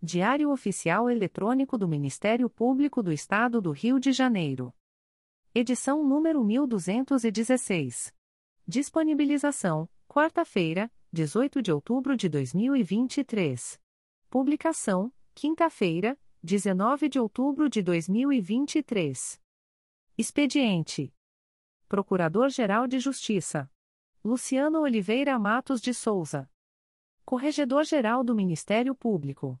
Diário Oficial Eletrônico do Ministério Público do Estado do Rio de Janeiro. Edição número 1216. Disponibilização: quarta-feira, 18 de outubro de 2023. Publicação: quinta-feira, 19 de outubro de 2023. Expediente: Procurador-Geral de Justiça Luciano Oliveira Matos de Souza. Corregedor-Geral do Ministério Público.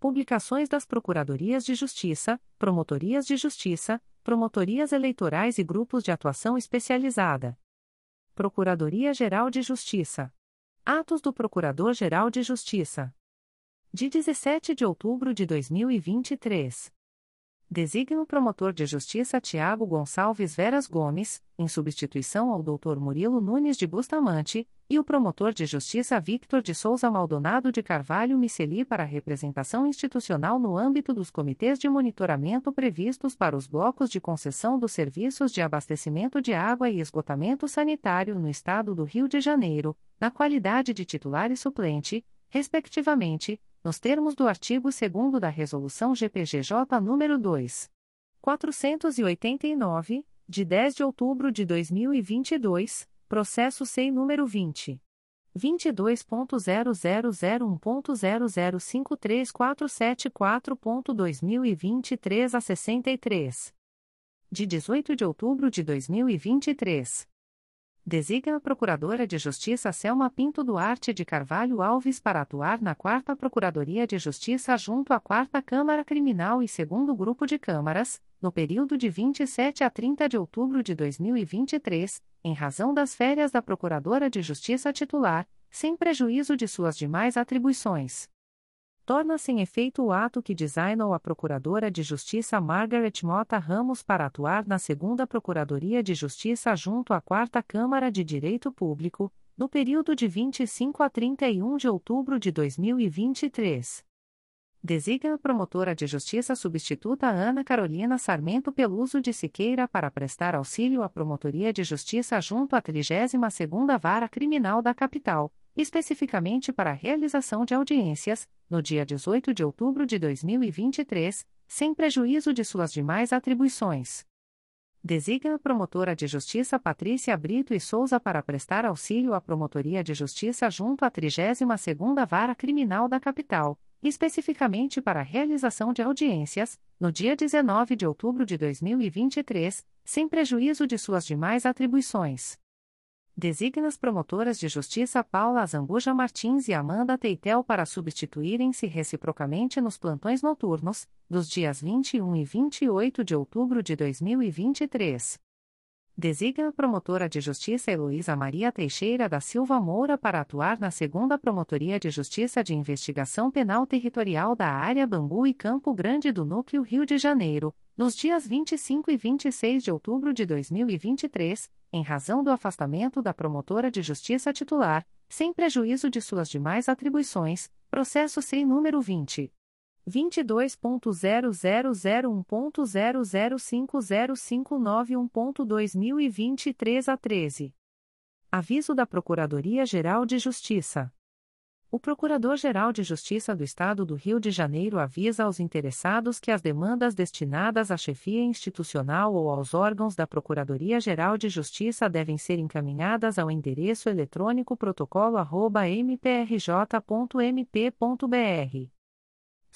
Publicações das Procuradorias de Justiça, Promotorias de Justiça, Promotorias Eleitorais e Grupos de Atuação Especializada. Procuradoria-Geral de Justiça. Atos do Procurador-Geral de Justiça. De 17 de outubro de 2023. Designa o promotor de justiça Tiago Gonçalves Veras Gomes, em substituição ao Dr. Murilo Nunes de Bustamante, e o promotor de justiça Victor de Souza Maldonado de Carvalho Miceli para representação institucional no âmbito dos comitês de monitoramento previstos para os blocos de concessão dos serviços de abastecimento de água e esgotamento sanitário no Estado do Rio de Janeiro, na qualidade de titular e suplente, respectivamente nos termos do artigo 2 da Resolução GPGJ nº 2. 489, de 10 de outubro de 2022, processo SEI número 20. 22.0001.0053474.2023 a 63. De 18 de outubro de 2023. Designa a Procuradora de Justiça Selma Pinto Duarte de Carvalho Alves para atuar na 4 Procuradoria de Justiça junto à 4 Câmara Criminal e 2 Grupo de Câmaras, no período de 27 a 30 de outubro de 2023, em razão das férias da Procuradora de Justiça titular, sem prejuízo de suas demais atribuições torna-se em efeito o ato que designou a Procuradora de Justiça Margaret Mota Ramos para atuar na Segunda Procuradoria de Justiça junto à Quarta Câmara de Direito Público, no período de 25 a 31 de outubro de 2023. Designa a promotora de justiça substituta Ana Carolina Sarmento Peluso de Siqueira para prestar auxílio à Promotoria de Justiça junto à 32ª Vara Criminal da Capital, especificamente para a realização de audiências, no dia 18 de outubro de 2023, sem prejuízo de suas demais atribuições. Designa a promotora de justiça Patrícia Brito e Souza para prestar auxílio à Promotoria de Justiça junto à 32ª Vara Criminal da Capital, especificamente para a realização de audiências, no dia 19 de outubro de 2023, sem prejuízo de suas demais atribuições Designa as promotoras de justiça Paula Azambuja Martins e Amanda Teitel para substituírem-se reciprocamente nos plantões noturnos, dos dias 21 e 28 de outubro de 2023. Designa a promotora de justiça Heloísa Maria Teixeira da Silva Moura para atuar na segunda Promotoria de Justiça de Investigação Penal Territorial da Área Bangu e Campo Grande do Núcleo Rio de Janeiro, nos dias 25 e 26 de outubro de 2023, em razão do afastamento da promotora de justiça titular, sem prejuízo de suas demais atribuições, processo sem número 20. 22.0001.0050591.2023 a 13. Aviso da Procuradoria-Geral de Justiça. O Procurador-Geral de Justiça do Estado do Rio de Janeiro avisa aos interessados que as demandas destinadas à chefia institucional ou aos órgãos da Procuradoria-Geral de Justiça devem ser encaminhadas ao endereço eletrônico protocolo@mprj.mp.br.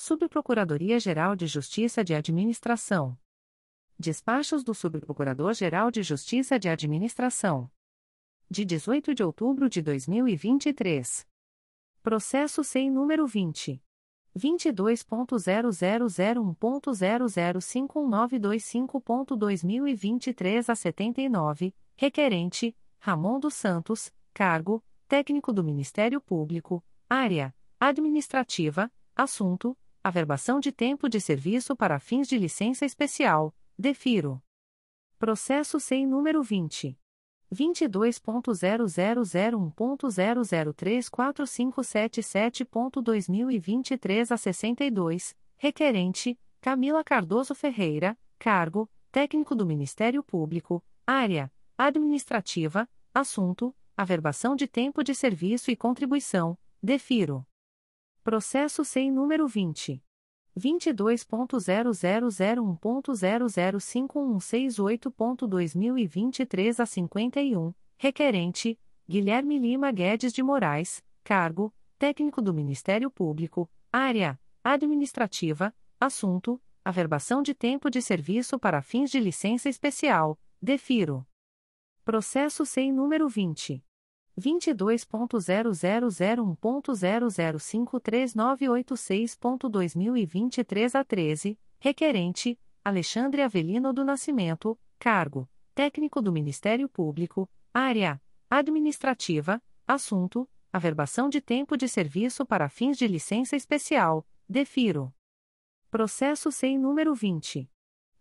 Subprocuradoria-Geral de Justiça de Administração. Despachos do Subprocurador-Geral de Justiça de Administração. De 18 de outubro de 2023. Processo sem número 20. 22.0001.0051925.2023 a 79, requerente, Ramon dos Santos, cargo, técnico do Ministério Público, área, administrativa, assunto, averbação de tempo de serviço para fins de licença especial, defiro. Processo sem número 20. 22.0001.0034577.2023 a 62, requerente, Camila Cardoso Ferreira, cargo, técnico do Ministério Público, área, administrativa, assunto, averbação de tempo de serviço e contribuição, defiro. Processo sem número 20. 22.0001.0051168.2023 a 51, requerente, Guilherme Lima Guedes de Moraes, cargo, técnico do Ministério Público, área, administrativa, assunto, averbação de tempo de serviço para fins de licença especial, defiro. Processo sem número 20. 22.0001.0053986.2023 a 13, requerente, Alexandre Avelino do Nascimento, cargo, técnico do Ministério Público, área, administrativa, assunto, averbação de tempo de serviço para fins de licença especial, defiro. Processo sem número 20.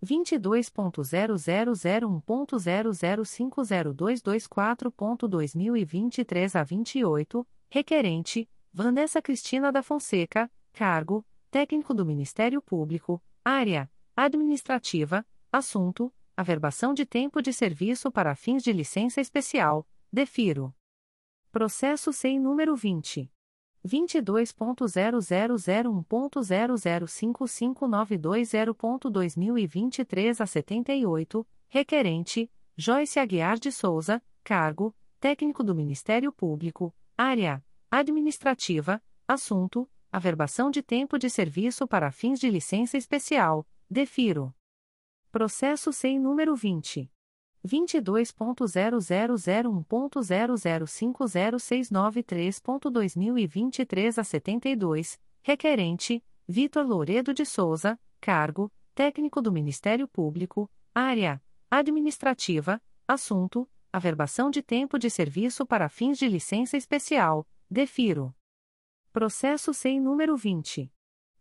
22.0001.0050224.2023 a 28, requerente, Vanessa Cristina da Fonseca, cargo, técnico do Ministério Público, área, administrativa, assunto, averbação de tempo de serviço para fins de licença especial, defiro. Processo sem número 20. 22.0001.0055920.2023 a 78, requerente, Joyce Aguiar de Souza, cargo, técnico do Ministério Público, área, administrativa, assunto, averbação de tempo de serviço para fins de licença especial, defiro. Processo sem número 20. 22.0001.0050693.2023 a 72, requerente, Vitor Louredo de Souza, cargo, técnico do Ministério Público, área, administrativa, assunto, averbação de tempo de serviço para fins de licença especial, defiro. Processo sem número 20.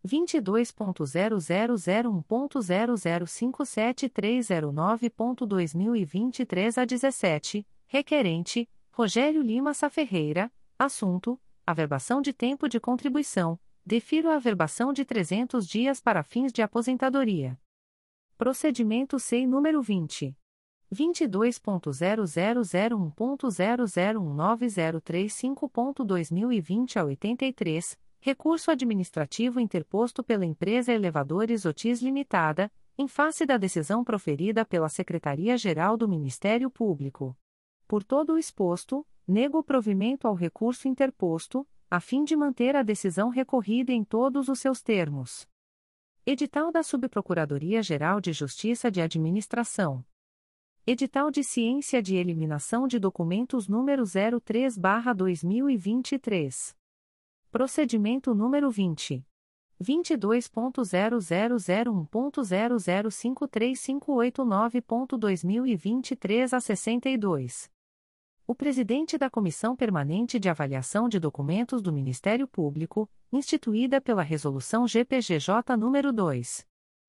22.0001.0057309.2023 a 17, requerente, Rogério Lima Saferreira, assunto, averbação de tempo de contribuição, defiro a averbação de 300 dias para fins de aposentadoria. Procedimento SEI número 20. 22.0001.0019035.2020 a 83, Recurso administrativo interposto pela empresa Elevadores Otis Limitada, em face da decisão proferida pela Secretaria-Geral do Ministério Público. Por todo o exposto, nego provimento ao recurso interposto, a fim de manter a decisão recorrida em todos os seus termos. Edital da Subprocuradoria-Geral de Justiça de Administração. Edital de Ciência de Eliminação de Documentos número 03/2023. Procedimento número 20 22.0001.0053589.2023 a 62. O presidente da Comissão Permanente de Avaliação de Documentos do Ministério Público, instituída pela Resolução GPGJ nº 2.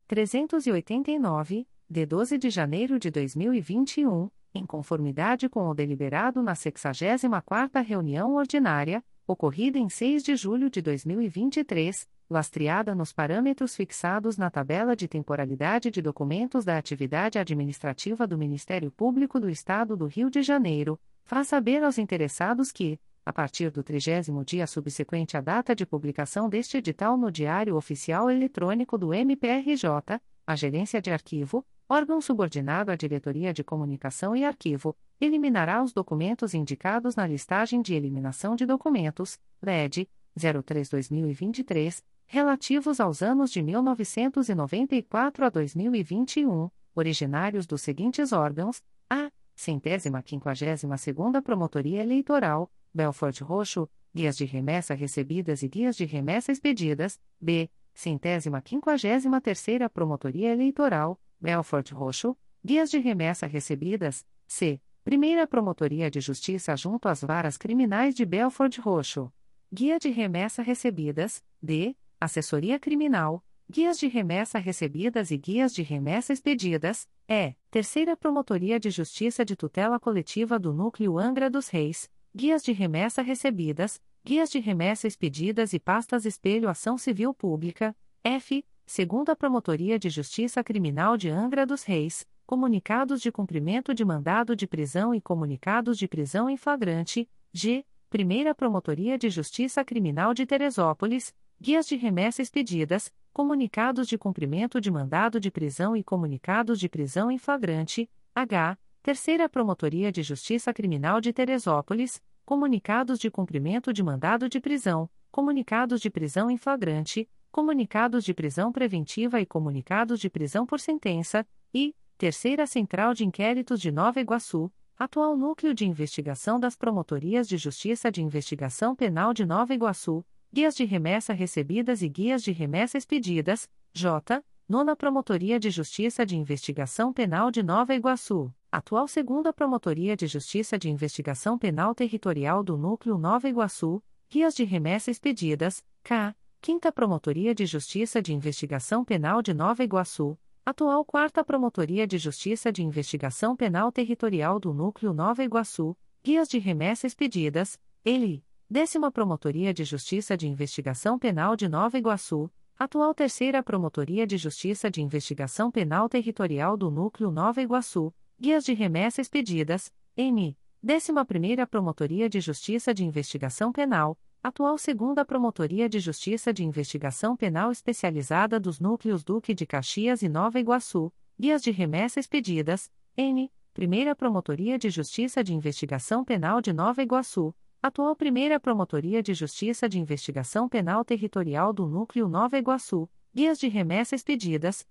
389, de 12 de janeiro de 2021, em conformidade com o deliberado na 64ª reunião ordinária, ocorrida em 6 de julho de 2023, lastreada nos parâmetros fixados na tabela de temporalidade de documentos da atividade administrativa do Ministério Público do Estado do Rio de Janeiro, faz saber aos interessados que, a partir do trigésimo dia subsequente à data de publicação deste edital no Diário Oficial Eletrônico do MPRJ, a Gerência de Arquivo, órgão subordinado à Diretoria de Comunicação e Arquivo, eliminará os documentos indicados na listagem de eliminação de documentos, LED, 03-2023, relativos aos anos de 1994 a 2021, originários dos seguintes órgãos: a. Centésima quinquagésima segunda Promotoria Eleitoral, Belfort Roxo, guias de remessa recebidas e guias de remessa expedidas, b. Centésima quinquagésima terceira Promotoria Eleitoral, Belfort Roxo, guias de remessa recebidas, c. Primeira Promotoria de Justiça junto às varas criminais de Belfort Roxo. Guia de remessa recebidas, d. Assessoria Criminal, Guias de Remessa Recebidas e Guias de Remessa Expedidas, é, Terceira Promotoria de Justiça de Tutela Coletiva do Núcleo Angra dos Reis, Guias de Remessa Recebidas, Guias de Remessa Expedidas e Pastas Espelho Ação Civil Pública, F, Segunda Promotoria de Justiça Criminal de Angra dos Reis, Comunicados de Cumprimento de Mandado de Prisão e Comunicados de Prisão em Flagrante, G, Primeira Promotoria de Justiça Criminal de Teresópolis, guias de remessa expedidas, comunicados de cumprimento de mandado de prisão e comunicados de prisão em flagrante, H. Terceira Promotoria de Justiça Criminal de Teresópolis, comunicados de cumprimento de mandado de prisão, comunicados de prisão em flagrante, comunicados de prisão preventiva e comunicados de prisão por sentença, e Terceira Central de Inquéritos de Nova Iguaçu, atual Núcleo de Investigação das Promotorias de Justiça de Investigação Penal de Nova Iguaçu, Guias de remessa recebidas e guias de remessa expedidas, J. Nona Promotoria de Justiça de Investigação Penal de Nova Iguaçu, atual Segunda Promotoria de Justiça de Investigação Penal Territorial do Núcleo Nova Iguaçu, guias de remessa expedidas, K. Quinta Promotoria de Justiça de Investigação Penal de Nova Iguaçu, atual Quarta Promotoria de Justiça de Investigação Penal Territorial do Núcleo Nova Iguaçu, guias de remessa expedidas, ELI. Décima Promotoria de Justiça de Investigação Penal de Nova Iguaçu, atual Terceira Promotoria de Justiça de Investigação Penal Territorial do Núcleo Nova Iguaçu, guias de remessa expedidas, M. Décima Primeira Promotoria de Justiça de Investigação Penal, atual Segunda Promotoria de Justiça de Investigação Penal Especializada dos Núcleos Duque de Caxias e Nova Iguaçu, guias de remessa expedidas, N. Primeira Promotoria de Justiça de Investigação Penal de Nova Iguaçu, Atual Primeira Promotoria de Justiça de Investigação Penal Territorial do Núcleo Nova Iguaçu, Guias de Remessa Expedidas.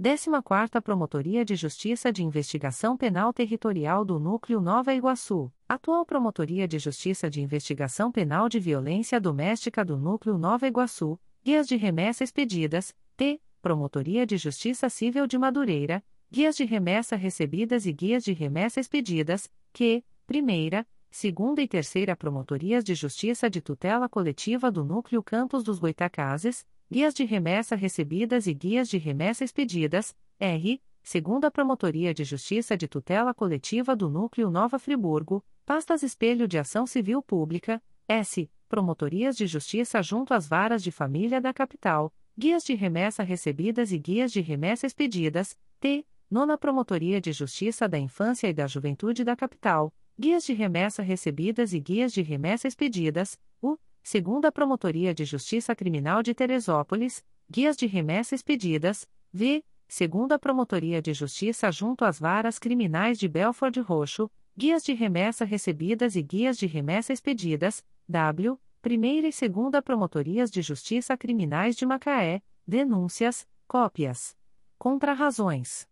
14ª Promotoria de Justiça de Investigação Penal Territorial do Núcleo Nova Iguaçu, Atual Promotoria de Justiça de Investigação Penal de Violência Doméstica do Núcleo Nova Iguaçu, Guias de Remessa Expedidas, T. Promotoria de Justiça Civil de Madureira, Guias de Remessa Recebidas e Guias de Remessa Expedidas, Q. Primeira, segunda e terceira Promotorias de Justiça de Tutela Coletiva do Núcleo Campos dos Goitacazes, guias de remessa recebidas e guias de remessa expedidas, R. Segunda Promotoria de Justiça de Tutela Coletiva do Núcleo Nova Friburgo, pastas Espelho de Ação Civil Pública, S. Promotorias de Justiça junto às varas de família da capital, guias de remessa recebidas e guias de remessa expedidas, T. Nona Promotoria de Justiça da Infância e da Juventude da Capital, guias de remessa recebidas e guias de remessa expedidas, U, segunda Promotoria de Justiça Criminal de Teresópolis, guias de remessa expedidas, V, segunda Promotoria de Justiça junto às varas criminais de Belford Roxo, guias de remessa recebidas e guias de remessa expedidas, W, primeira e segunda Promotorias de Justiça Criminais de Macaé, denúncias, cópias. Contra-razões.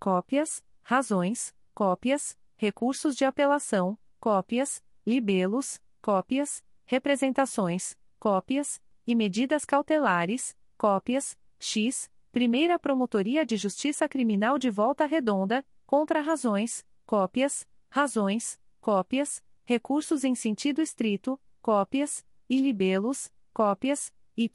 Cópias, razões, cópias, recursos de apelação, cópias, libelos, cópias, representações, cópias, e medidas cautelares, cópias, X, Primeira Promotoria de Justiça Criminal de Volta Redonda, contra razões, cópias, razões, cópias, recursos em sentido estrito, cópias, e libelos, cópias, Y,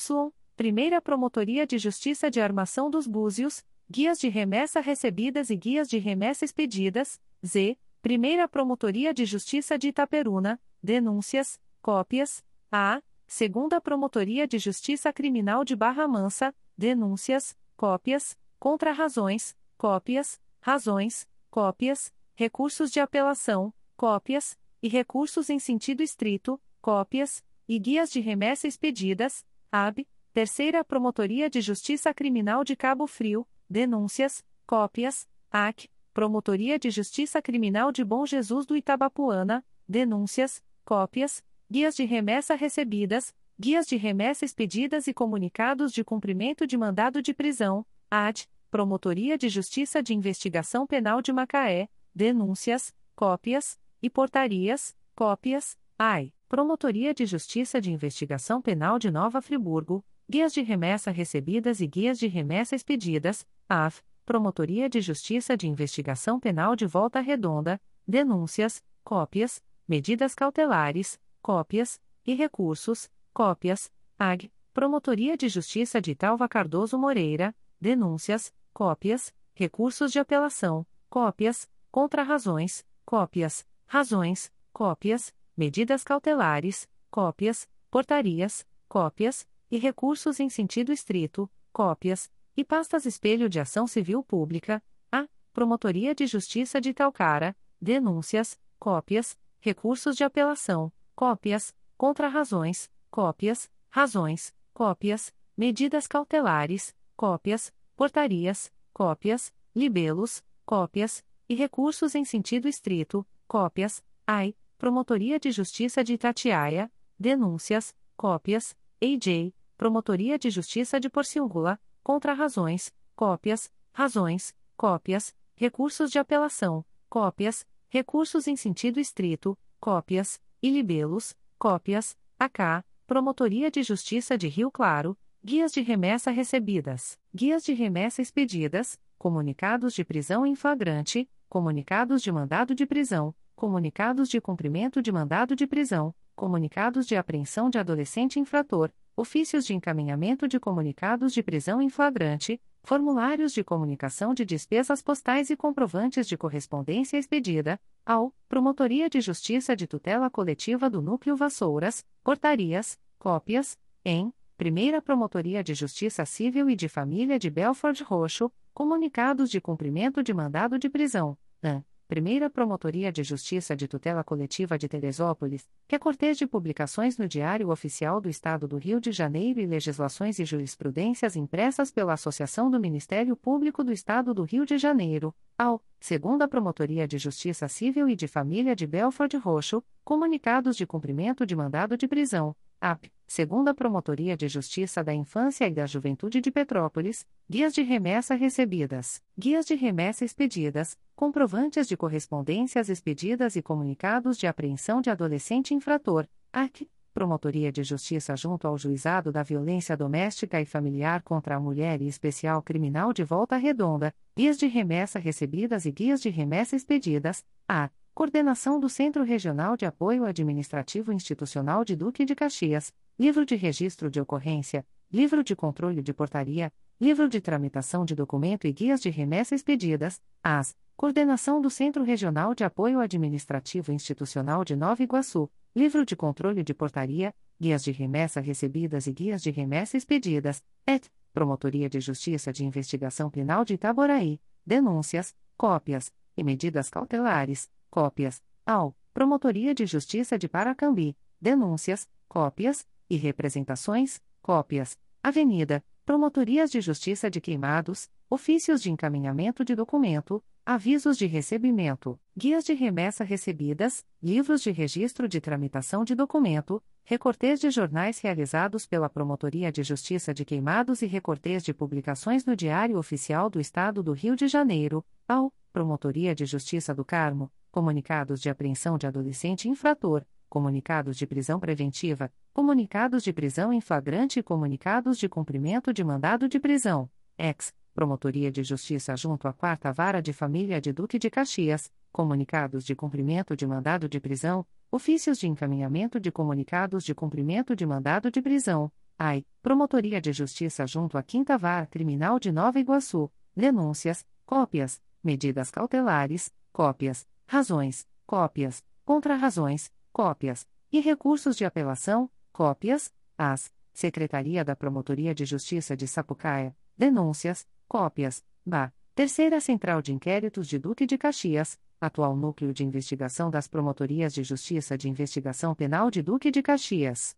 Primeira Promotoria de Justiça de Armação dos Búzios, guias de remessa recebidas e guias de remessa expedidas, Z, Primeira Promotoria de Justiça de Itaperuna, denúncias, cópias, A, Segunda Promotoria de Justiça Criminal de Barra Mansa, denúncias, cópias, contra-razões, cópias, razões, cópias, recursos de apelação, cópias, e recursos em sentido estrito, cópias, e guias de remessa expedidas, AB, Terceira Promotoria de Justiça Criminal de Cabo Frio, denúncias, cópias, AC, Promotoria de Justiça Criminal de Bom Jesus do Itabapuana, denúncias, cópias, guias de remessa recebidas, guias de remessa expedidas e comunicados de cumprimento de mandado de prisão, AD, Promotoria de Justiça de Investigação Penal de Macaé, denúncias, cópias, e portarias, cópias, AI, Promotoria de Justiça de Investigação Penal de Nova Friburgo, guias de remessa recebidas e guias de remessa expedidas, AF, Promotoria de Justiça de Investigação Penal de Volta Redonda, denúncias, cópias, medidas cautelares, cópias, e recursos, cópias, AG, Promotoria de Justiça de Talva Cardoso Moreira, denúncias, cópias, recursos de apelação, cópias, contrarrazões, cópias, razões, cópias, medidas cautelares, cópias, portarias, cópias, e recursos em sentido estrito, cópias, e pastas espelho de ação civil pública, a Promotoria de Justiça de Talcara, denúncias, cópias, recursos de apelação, cópias, contrarrazões, cópias, razões, cópias, medidas cautelares, cópias, portarias, cópias, libelos, cópias, e recursos em sentido estrito, cópias, AI, Promotoria de Justiça de Itatiaia, denúncias, cópias, AJ, Promotoria de Justiça de Porciúncula, contra-razões, cópias, razões, cópias, recursos de apelação, cópias, recursos em sentido estrito, cópias, e libelos, cópias, AK, Promotoria de Justiça de Rio Claro, guias de remessa recebidas, guias de remessa expedidas, comunicados de prisão em flagrante, comunicados de mandado de prisão, comunicados de cumprimento de mandado de prisão, comunicados de apreensão de adolescente infrator, ofícios de encaminhamento de comunicados de prisão em flagrante, formulários de comunicação de despesas postais e comprovantes de correspondência expedida, ao Promotoria de Justiça de Tutela Coletiva do Núcleo Vassouras, portarias, cópias, em Primeira Promotoria de Justiça Civil e de Família de Belford Roxo, comunicados de cumprimento de mandado de prisão, AN. Primeira Promotoria de Justiça de Tutela Coletiva de Teresópolis, que é cortês de publicações no Diário Oficial do Estado do Rio de Janeiro e legislações e jurisprudências impressas pela Associação do Ministério Público do Estado do Rio de Janeiro, ao Segunda Promotoria de Justiça Civil e de Família de Belford Roxo, comunicados de cumprimento de mandado de prisão, AP, segunda Promotoria de Justiça da Infância e da Juventude de Petrópolis, guias de remessa recebidas, guias de remessa expedidas, comprovantes de correspondências expedidas e comunicados de apreensão de adolescente infrator, AC, Promotoria de Justiça junto ao Juizado da Violência Doméstica e Familiar contra a Mulher e Especial Criminal de Volta Redonda, guias de remessa recebidas e guias de remessa expedidas, A. Coordenação do Centro Regional de Apoio Administrativo Institucional de Duque de Caxias, Livro de Registro de Ocorrência, Livro de Controle de Portaria, Livro de Tramitação de Documento e Guias de Remessa Expedidas, AS, Coordenação do Centro Regional de Apoio Administrativo Institucional de Nova Iguaçu, Livro de Controle de Portaria, Guias de Remessa Recebidas e Guias de Remessa Expedidas, ET, Promotoria de Justiça de Investigação Penal de Itaboraí, Denúncias, Cópias, e Medidas Cautelares, cópias, ao Promotoria de Justiça de Paracambi, denúncias, cópias, e representações, cópias, Avenida, Promotorias de Justiça de Queimados, ofícios de encaminhamento de documento, avisos de recebimento, guias de remessa recebidas, livros de registro de tramitação de documento, recortes de jornais realizados pela Promotoria de Justiça de Queimados e recortes de publicações no Diário Oficial do Estado do Rio de Janeiro, ao Promotoria de Justiça do Carmo, comunicados de apreensão de adolescente infrator, comunicados de prisão preventiva, comunicados de prisão em flagrante. E comunicados de cumprimento de mandado de prisão, ex, Promotoria de Justiça junto à Quarta Vara de Família de Duque de Caxias, comunicados de cumprimento de mandado de prisão, ofícios de encaminhamento de comunicados de cumprimento de mandado de prisão, AI, Promotoria de Justiça junto à Quinta Vara Criminal de Nova Iguaçu, denúncias, cópias, medidas cautelares, cópias, razões, cópias, contrarrazões, cópias, e recursos de apelação, cópias, as, Secretaria da Promotoria de Justiça de Sapucaia, denúncias, cópias, BA, Terceira Central de Inquéritos de Duque de Caxias, atual Núcleo de Investigação das Promotorias de Justiça de Investigação Penal de Duque de Caxias.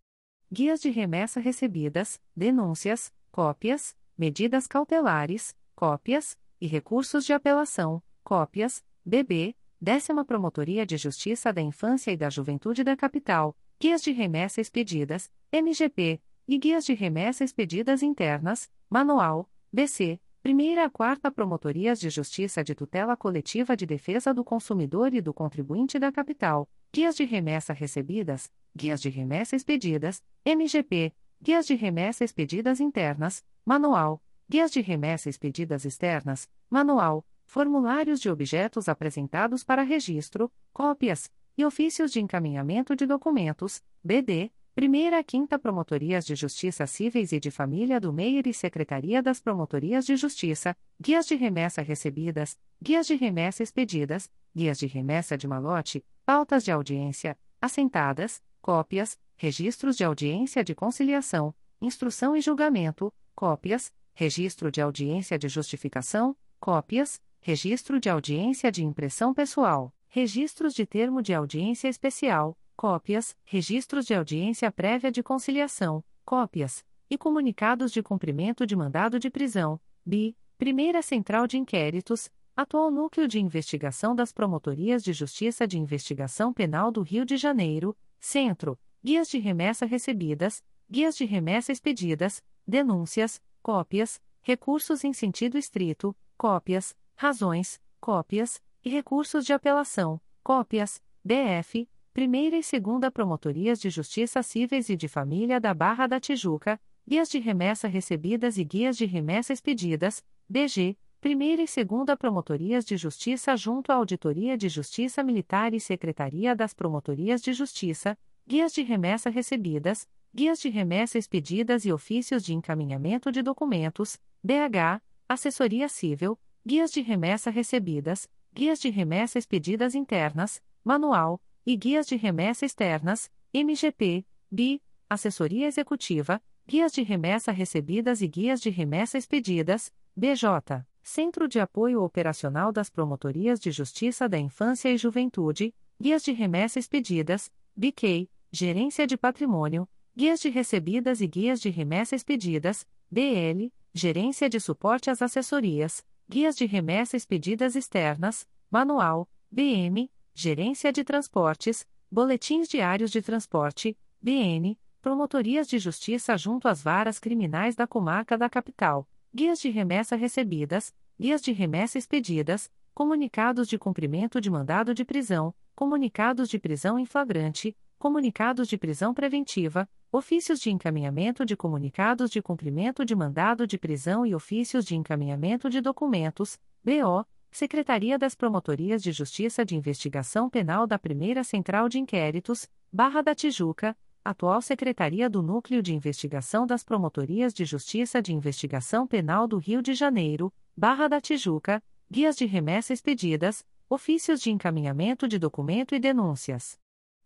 Guias de remessa recebidas, denúncias, cópias, medidas cautelares, cópias, e recursos de apelação, cópias, BB, Décima Promotoria de Justiça da Infância e da Juventude da Capital, Guias de Remessa Expedidas, MGP, e Guias de Remessa Expedidas Internas, Manual, BC, Primeira a Quarta Promotorias de Justiça de Tutela Coletiva de Defesa do Consumidor e do Contribuinte da Capital, Guias de Remessa Recebidas, Guias de Remessa Expedidas, MGP, Guias de Remessa Expedidas Internas, Manual, Guias de Remessa Expedidas Externas, Manual, formulários de objetos apresentados para registro, cópias, e ofícios de encaminhamento de documentos, BD, Primeira a Quinta Promotorias de Justiça Cíveis e de Família do Meier e Secretaria das Promotorias de Justiça, Guias de Remessa Recebidas, Guias de Remessa Expedidas, Guias de Remessa de Malote, Pautas de Audiência, Assentadas, Cópias, Registros de Audiência de Conciliação, Instrução e Julgamento, Cópias, Registro de Audiência de Justificação, Cópias, Registro de audiência de impressão pessoal, registros de termo de audiência especial, cópias, registros de audiência prévia de conciliação, cópias, e comunicados de cumprimento de mandado de prisão, BI, Primeira Central de Inquéritos, atual Núcleo de Investigação das Promotorias de Justiça de Investigação Penal do Rio de Janeiro, Centro, guias de remessa recebidas, guias de remessa expedidas, denúncias, cópias, recursos em sentido estrito, cópias, razões, cópias, e recursos de apelação, cópias, DF, Primeira e Segunda Promotorias de Justiça Cíveis e de Família da Barra da Tijuca, guias de remessa recebidas e guias de remessa expedidas, DG, Primeira e Segunda Promotorias de Justiça junto à Auditoria de Justiça Militar e Secretaria das Promotorias de Justiça, guias de remessa recebidas, guias de remessa expedidas e ofícios de encaminhamento de documentos, DH, Assessoria Civil, guias de remessa recebidas, guias de remessa expedidas internas, manual, e guias de remessa externas, MGP, BI, assessoria executiva, guias de remessa recebidas e guias de remessa expedidas, BJ, Centro de Apoio Operacional das Promotorias de Justiça da Infância e Juventude, guias de remessa expedidas, BK, Gerência de Patrimônio, guias de recebidas e guias de remessa expedidas, DL, Gerência de Suporte às Assessorias, Guias de Remessa Expedidas Externas, Manual, BM, Gerência de Transportes, Boletins Diários de Transporte, BN, Promotorias de Justiça junto às varas criminais da comarca da capital, Guias de Remessa Recebidas, Guias de Remessa Expedidas, Comunicados de Cumprimento de Mandado de Prisão, Comunicados de Prisão em Flagrante, Comunicados de Prisão Preventiva, Ofícios de encaminhamento de comunicados de cumprimento de mandado de prisão e ofícios de encaminhamento de documentos, BO, Secretaria das Promotorias de Justiça de Investigação Penal da Primeira Central de Inquéritos, Barra da Tijuca, atual Secretaria do Núcleo de Investigação das Promotorias de Justiça de Investigação Penal do Rio de Janeiro, Barra da Tijuca, guias de remessa expedidas, ofícios de encaminhamento de documento e denúncias.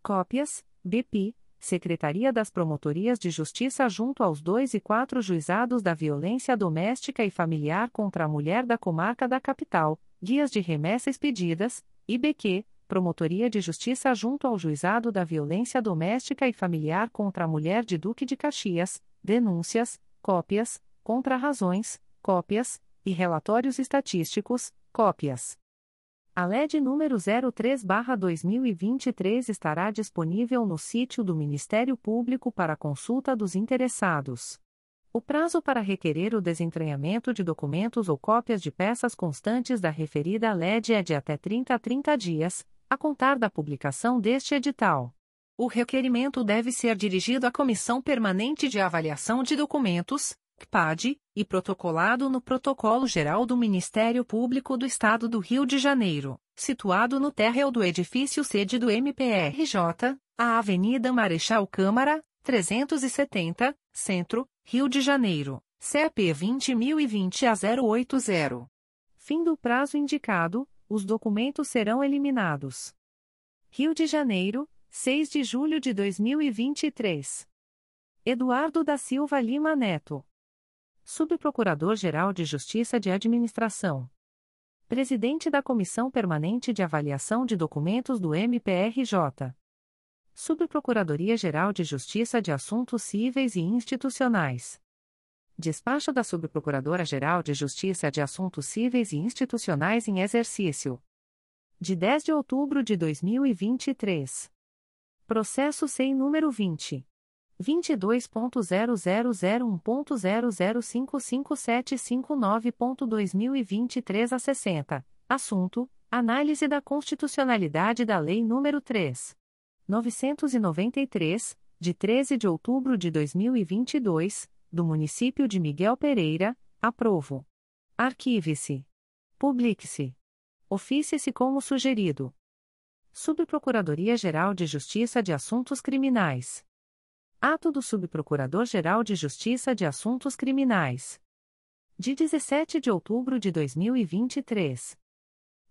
Cópias, BP, Secretaria das Promotorias de Justiça junto aos dois e quatro juizados da violência doméstica e familiar contra a mulher da comarca da capital, guias de remessa expedidas, IBQ, Promotoria de Justiça junto ao juizado da violência doméstica e familiar contra a mulher de Duque de Caxias, denúncias, cópias, contrarrazões, cópias, e relatórios estatísticos, cópias. A LED número 03/2023 estará disponível no sítio do Ministério Público para consulta dos interessados. O prazo para requerer o desentranhamento de documentos ou cópias de peças constantes da referida LED é de até 30 a 30 dias, a contar da publicação deste edital. O requerimento deve ser dirigido à Comissão Permanente de Avaliação de Documentos, E protocolado no Protocolo Geral do Ministério Público do Estado do Rio de Janeiro, situado no térreo do edifício sede do MPRJ, a Avenida Marechal Câmara, 370, Centro, Rio de Janeiro, CEP 20020 a 080. Fim do prazo indicado, os documentos serão eliminados. Rio de Janeiro, 6 de julho de 2023. Eduardo da Silva Lima Neto. Subprocurador-Geral de Justiça de Administração. Presidente da Comissão Permanente de Avaliação de Documentos do MPRJ. Subprocuradoria-Geral de Justiça de Assuntos Cíveis e Institucionais. Despacho da Subprocuradora-Geral de Justiça de Assuntos Cíveis e Institucionais em Exercício. De 10 de outubro de 2023. Processo sem número 20. 22.0001.0055759.2023 a 60. Assunto: Análise da constitucionalidade da Lei nº 3. 993, de 13 de outubro de 2022, do município de Miguel Pereira, aprovo. Arquive-se. Publique-se. Oficie-se como sugerido. Subprocuradoria-Geral de Justiça de Assuntos Criminais. Ato do Subprocurador-Geral de Justiça de Assuntos Criminais. De 17 de outubro de 2023.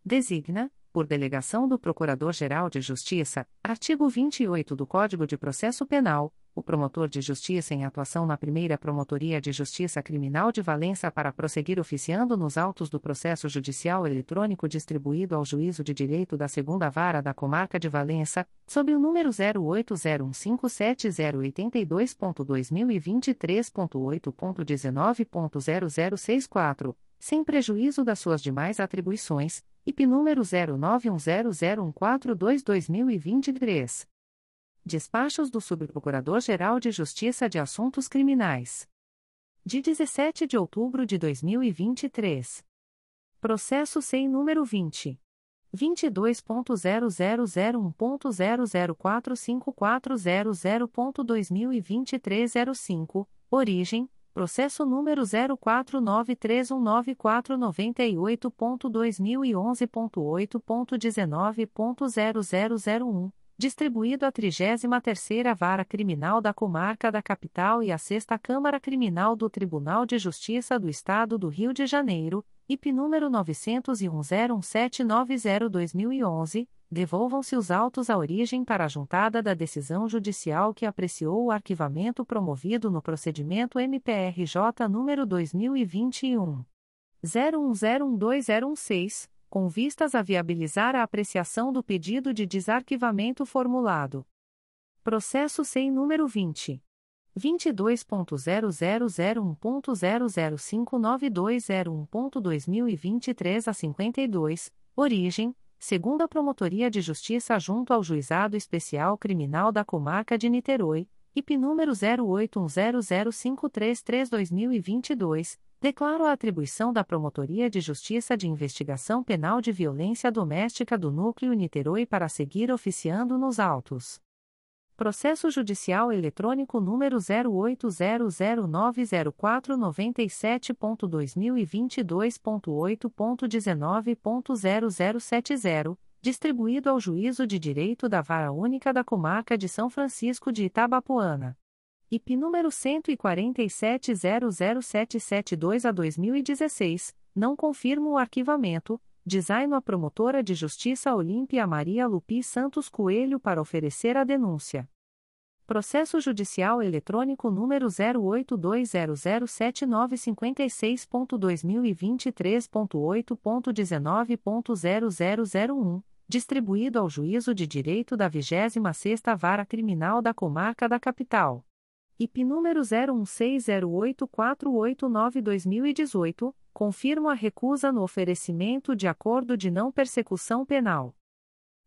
Designa, por delegação do Procurador-Geral de Justiça, artigo 28 do Código de Processo Penal, o promotor de justiça em atuação na primeira Promotoria de Justiça Criminal de Valença para prosseguir oficiando nos autos do processo judicial eletrônico distribuído ao Juízo de Direito da Segunda Vara da Comarca de Valença, sob o número 080157082.2023.8.19.0064, sem prejuízo das suas demais atribuições, IP número 09100142-2023. Despachos do Subprocurador-Geral de Justiça de Assuntos Criminais. De 17 de outubro de 2023. Processo sem número 20. 22.0001.0045400.2023 05, origem, Processo número 04931948.2011.8.19.0001, distribuído à 33ª Vara Criminal da Comarca da Capital e à 6 Câmara Criminal do Tribunal de Justiça do Estado do Rio de Janeiro, IP número 901-01790-2011, devolvam-se os autos à origem para a juntada da decisão judicial que apreciou o arquivamento promovido no procedimento MPRJ número 2021 01012016, com vistas a viabilizar a apreciação do pedido de desarquivamento formulado. Processo sem número 20 22.0001.0059201.2023 a 52, origem segunda Promotoria de Justiça junto ao Juizado Especial Criminal da Comarca de Niterói, IP número 08100533-2022, declaro a atribuição da Promotoria de Justiça de Investigação Penal de Violência Doméstica do Núcleo Niterói para seguir oficiando nos autos. Processo Judicial Eletrônico número 080090497.2022.8.19.0070, distribuído ao Juízo de Direito da Vara Única da Comarca de São Francisco de Itabapoana. IP número 14700772 a 2016, não confirmo o arquivamento Design a promotora de justiça Olímpia Maria Lupi Santos Coelho para oferecer a denúncia. Processo Judicial Eletrônico número 082007956.2023.8.19.0001, distribuído ao Juízo de Direito da 26ª Vara Criminal da Comarca da Capital. IP número 01608489-2018, confirmo a recusa no oferecimento de acordo de não persecução penal.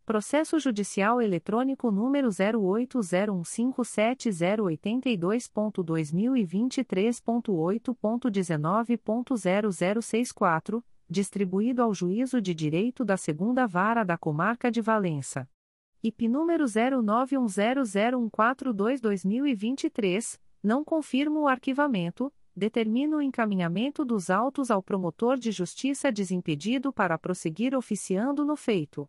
Processo Judicial Eletrônico número 080157082.2023.8.19.0064, distribuído ao Juízo de Direito da Segunda Vara da Comarca de Valença. IP número 09100142-2023, não confirmo o arquivamento, determino o encaminhamento dos autos ao promotor de justiça desimpedido para prosseguir oficiando no feito.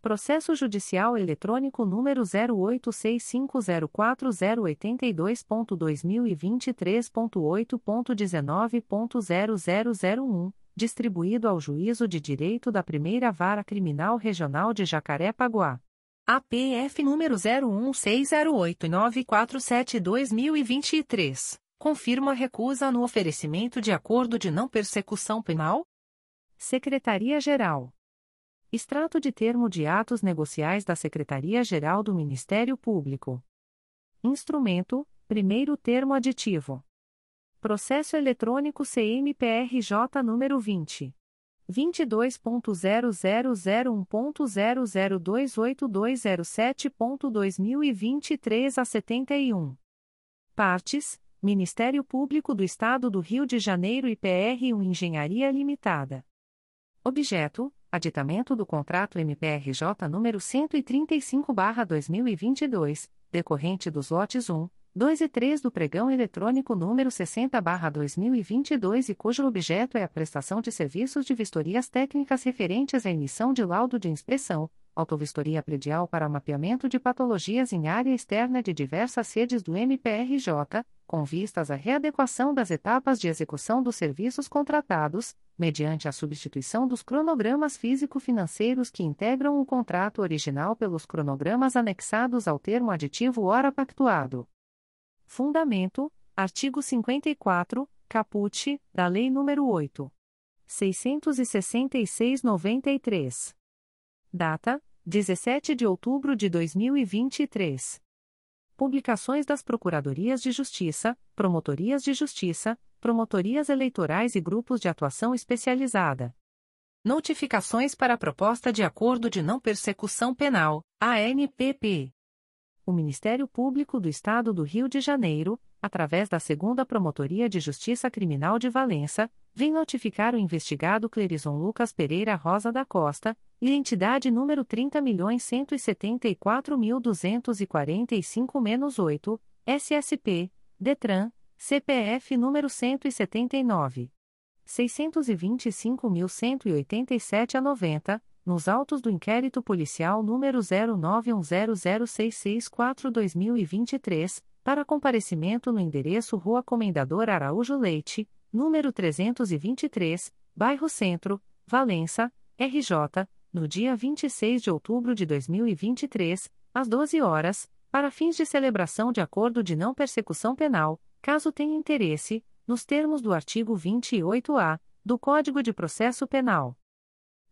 Processo Judicial Eletrônico número 086504082.2023.8.19.0001, distribuído ao Juízo de Direito da Primeira Vara Criminal Regional de Jacaré-Paguá. APF número 01608947-2023, confirma recusa no oferecimento de acordo de não persecução penal? Secretaria-Geral Extrato de termo de atos negociais da Secretaria-Geral do Ministério Público. Instrumento: Primeiro termo aditivo. Processo eletrônico CMPRJ número 20 22.0001.0028207.2023 a 71. Partes: Ministério Público do Estado do Rio de Janeiro e PR1 Engenharia Limitada. Objeto: aditamento do contrato MPRJ número 135/2022, decorrente dos lotes 1, 2 e 3 do pregão eletrônico número 60/2022 e cujo objeto é a prestação de serviços de vistorias técnicas referentes à emissão de laudo de inspeção, autovistoria predial para mapeamento de patologias em área externa de diversas sedes do MPRJ, com vistas à readequação das etapas de execução dos serviços contratados, mediante a substituição dos cronogramas físico-financeiros que integram o contrato original pelos cronogramas anexados ao termo aditivo ora pactuado. Fundamento: artigo 54, caput, da Lei nº 8. 666-93. Data: 17 de outubro de 2023. Publicações das Procuradorias de Justiça, Promotorias de Justiça, Promotorias Eleitorais e Grupos de Atuação Especializada. Notificações para a Proposta de Acordo de Não Persecução Penal, ANPP. O Ministério Público do Estado do Rio de Janeiro, através da Segunda Promotoria de Justiça Criminal de Valença, vem notificar o investigado Clerison Lucas Pereira Rosa da Costa, identidade número 30.174.245-8, SSP, DETRAN, CPF número 179. 625.187 a 90, nos autos do inquérito policial número 09100664-2023, para comparecimento no endereço Rua Comendador Araújo Leite, número 323, Bairro Centro, Valença, RJ, no dia 26 de outubro de 2023, às 12 horas, para fins de celebração de acordo de não persecução penal, caso tenha interesse, nos termos do artigo 28-A do Código de Processo Penal.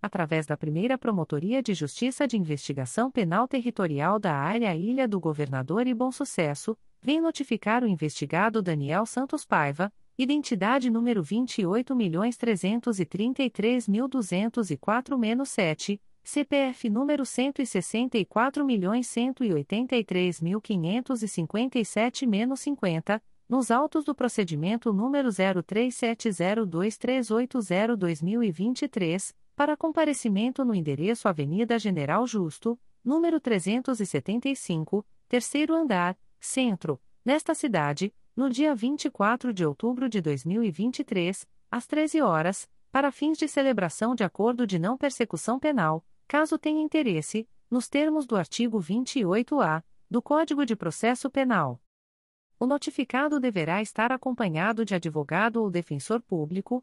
através da primeira Promotoria de Justiça de Investigação Penal Territorial da Área Ilha do Governador e Bom Sucesso, vem notificar o investigado Daniel Santos Paiva, identidade número 28.333.204-7, CPF número 164.183.557-50, nos autos do procedimento número 03702380-2023, para comparecimento no endereço Avenida General Justo, número 375, terceiro andar, centro, nesta cidade, no dia 24 de outubro de 2023, às 13 horas, para fins de celebração de acordo de não persecução penal, caso tenha interesse, nos termos do artigo 28-A do Código de Processo Penal. O notificado deverá estar acompanhado de advogado ou defensor público,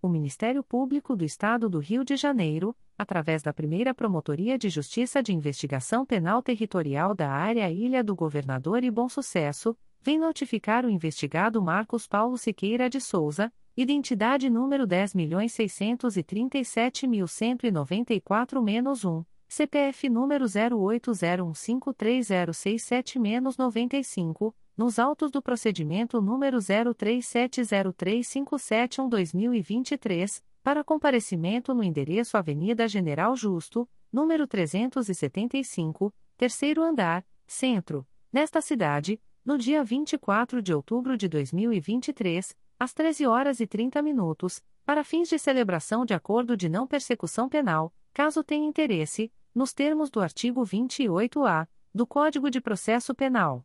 O Ministério Público do Estado do Rio de Janeiro, através da primeira Promotoria de Justiça de Investigação Penal Territorial da Área Ilha do Governador e Bom Sucesso, vem notificar o investigado Marcos Paulo Siqueira de Souza, identidade número 10.637.194-1, CPF número 0801530667-95, nos autos do procedimento número 03703571-2023, para comparecimento no endereço Avenida General Justo, número 375, terceiro andar, centro, nesta cidade, no dia 24 de outubro de 2023, às 13 horas e 30 minutos, para fins de celebração de acordo de não persecução penal, caso tenha interesse, nos termos do artigo 28-A do Código de Processo Penal.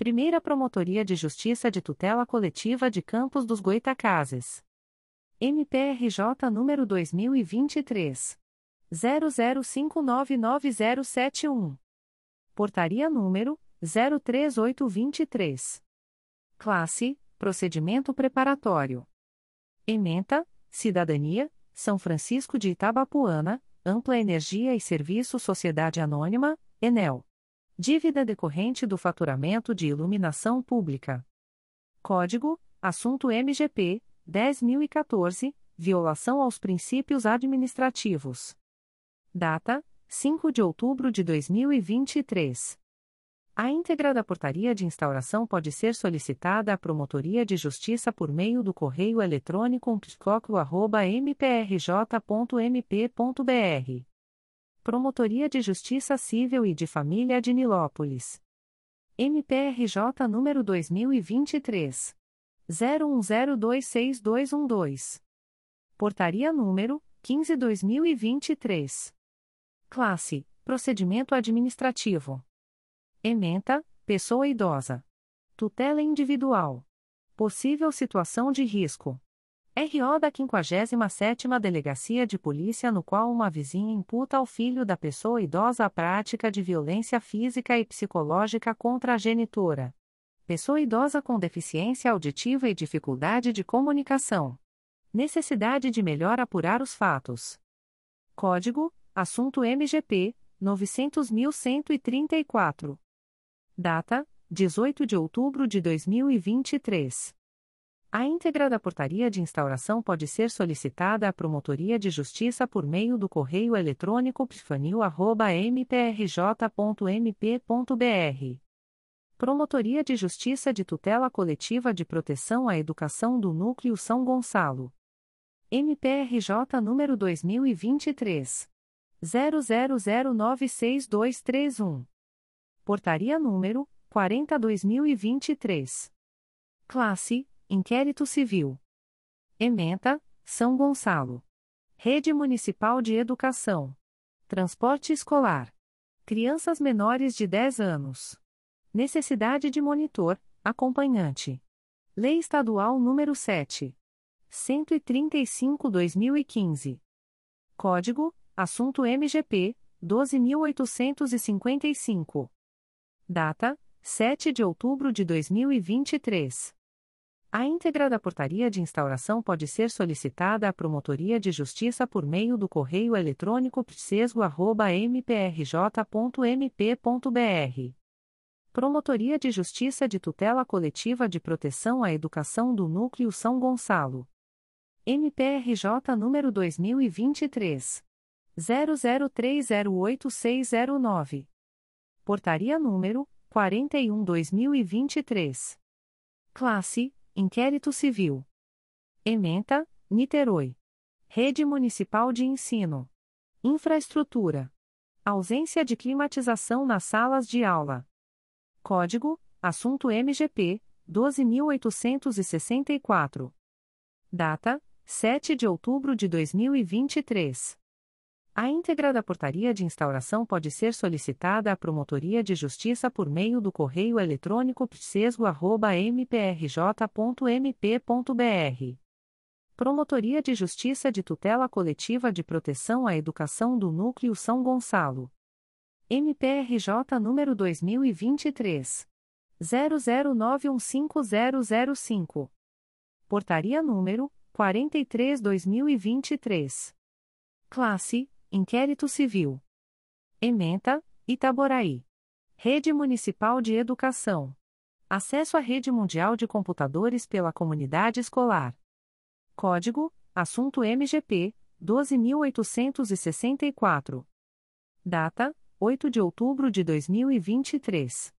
Primeira Promotoria de Justiça de Tutela Coletiva de Campos dos Goitacazes. MPRJ número 2023 00599071. Portaria número 03823. Classe: Procedimento preparatório. Ementa: Cidadania, São Francisco de Itabapuana, Ampla Energia e Serviço Sociedade Anônima, Enel. Dívida decorrente do faturamento de iluminação pública. Código: Assunto MGP 10014, violação aos princípios administrativos. Data: 5 de outubro de 2023. A íntegra da portaria de instauração pode ser solicitada à Promotoria de Justiça por meio do correio eletrônico psicoclo.mprj.mp.br. Promotoria de Justiça Civil e de Família de Nilópolis. MPRJ número 2023. 01026212. Portaria número 15/2023. Classe: Procedimento administrativo. Ementa, pessoa idosa. Tutela individual. Possível situação de risco. RO da 57ª Delegacia de Polícia no qual uma vizinha imputa ao filho da pessoa idosa a prática de violência física e psicológica contra a genitora. Pessoa idosa com deficiência auditiva e dificuldade de comunicação. Necessidade de melhor apurar os fatos. Código: Assunto MGP 900.134. Data: 18 de outubro de 2023. A íntegra da portaria de instauração pode ser solicitada à Promotoria de Justiça por meio do correio eletrônico pfanil.mprj.mp.br. Promotoria de Justiça de Tutela Coletiva de Proteção à Educação do Núcleo São Gonçalo. MPRJ número 2023 00096231. Portaria número 42.023. Classe: Inquérito Civil. Ementa: São Gonçalo. Rede Municipal de Educação. Transporte Escolar. Crianças menores de 10 anos. Necessidade de monitor, acompanhante. Lei Estadual nº 7. 135/2015. Código: Assunto MGP 12855. Data: 7 de outubro de 2023. A íntegra da portaria de instauração pode ser solicitada à Promotoria de Justiça por meio do correio eletrônico psesgo.mprj.mp.br. Promotoria de Justiça de Tutela Coletiva de Proteção à Educação do Núcleo São Gonçalo. MPRJ número 2023 00308609. Portaria número 41/2023. Classe: Inquérito Civil. Ementa: Niterói. Rede Municipal de Ensino. Infraestrutura. Ausência de climatização nas salas de aula. Código: Assunto MGP 12864. Data: 7 de outubro de 2023. A íntegra da portaria de instauração pode ser solicitada à Promotoria de Justiça por meio do correio eletrônico psesgo.mprj.mp.br. Promotoria de Justiça de Tutela Coletiva de Proteção à Educação do Núcleo São Gonçalo. MPRJ número 2023 00915005. Portaria número 43/2023. Classe: Inquérito Civil. Ementa: Itaboraí. Rede Municipal de Educação. Acesso à rede mundial de computadores pela comunidade escolar. Código: Assunto MGP 12864. Data: 8 de outubro de 2023.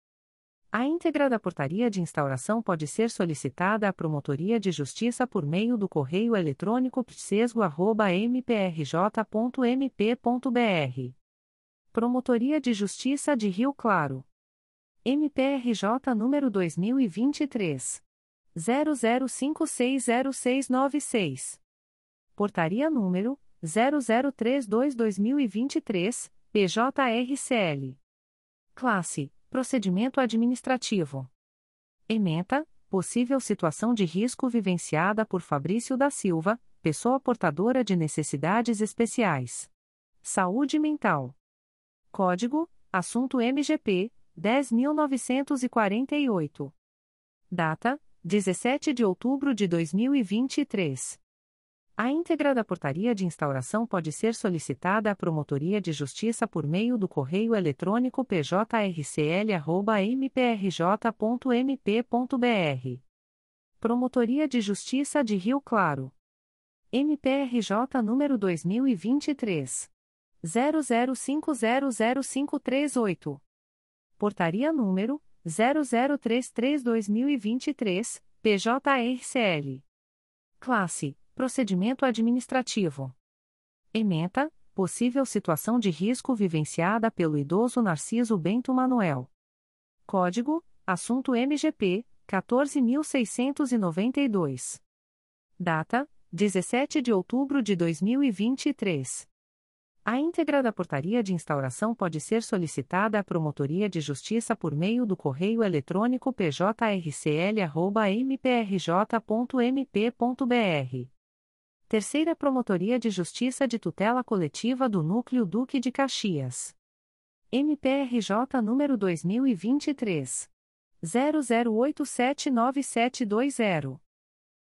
A íntegra da portaria de instauração pode ser solicitada à Promotoria de Justiça por meio do correio eletrônico psesgo.mprj.mp.br. Promotoria de Justiça de Rio Claro. MPRJ número 2023. 00560696. Portaria número 0032-2023, PJRCL. Classe Procedimento administrativo. Ementa: possível situação de risco vivenciada por Fabrício da Silva, pessoa portadora de necessidades especiais. Saúde mental. Código: Assunto MGP 10948. Data: 17 de outubro de 2023. A íntegra da portaria de instauração pode ser solicitada à Promotoria de Justiça por meio do correio eletrônico pjrcl.mprj.mp.br. Promotoria de Justiça de Rio Claro. MPRJ número 2023. 00500538. Portaria número 0033-2023, PJRCL. Classe Procedimento administrativo. Ementa: possível situação de risco vivenciada pelo idoso Narciso Bento Manuel. Código: Assunto MGP 14692. Data: 17 de outubro de 2023. A íntegra da portaria de instauração pode ser solicitada à Promotoria de Justiça por meio do correio eletrônico pjrcl.mprj.mp.br Terceira Promotoria de Justiça de Tutela Coletiva do Núcleo Duque de Caxias. MPRJ número 2023 00879720.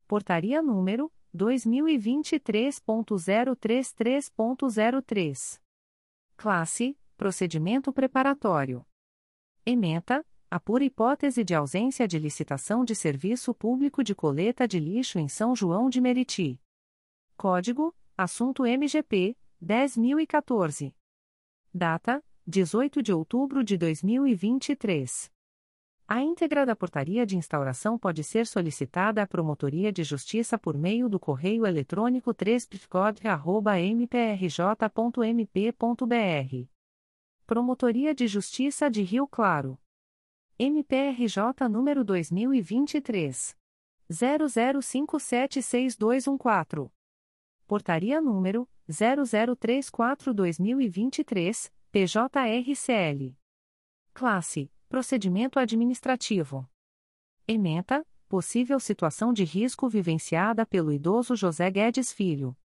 Portaria número 2023.033.03. Classe: Procedimento preparatório. Ementa: a pura hipótese de ausência de licitação de serviço público de coleta de lixo em São João de Meriti. Código: Assunto MGP 10014. Data: 18 de outubro de 2023. A íntegra da portaria de instauração pode ser solicitada à Promotoria de Justiça por meio do correio eletrônico 3 mprj.mp.br. Promotoria de Justiça de Rio Claro. MPRJ número 2023 00576214. Portaria número 0034/2023, PJRCL. Classe: Procedimento administrativo. Ementa: possível situação de risco vivenciada pelo idoso José Guedes Filho.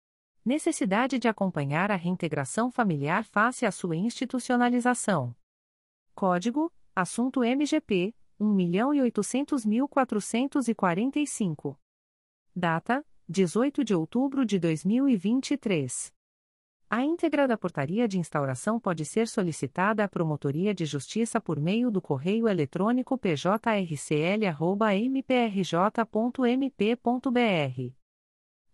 Necessidade de acompanhar a reintegração familiar face à sua institucionalização. Código: Assunto MGP 1.800.445. Data: 18 de outubro de 2023. A íntegra da portaria de instauração pode ser solicitada à Promotoria de Justiça por meio do correio eletrônico pjrcl.mprj.mp.br.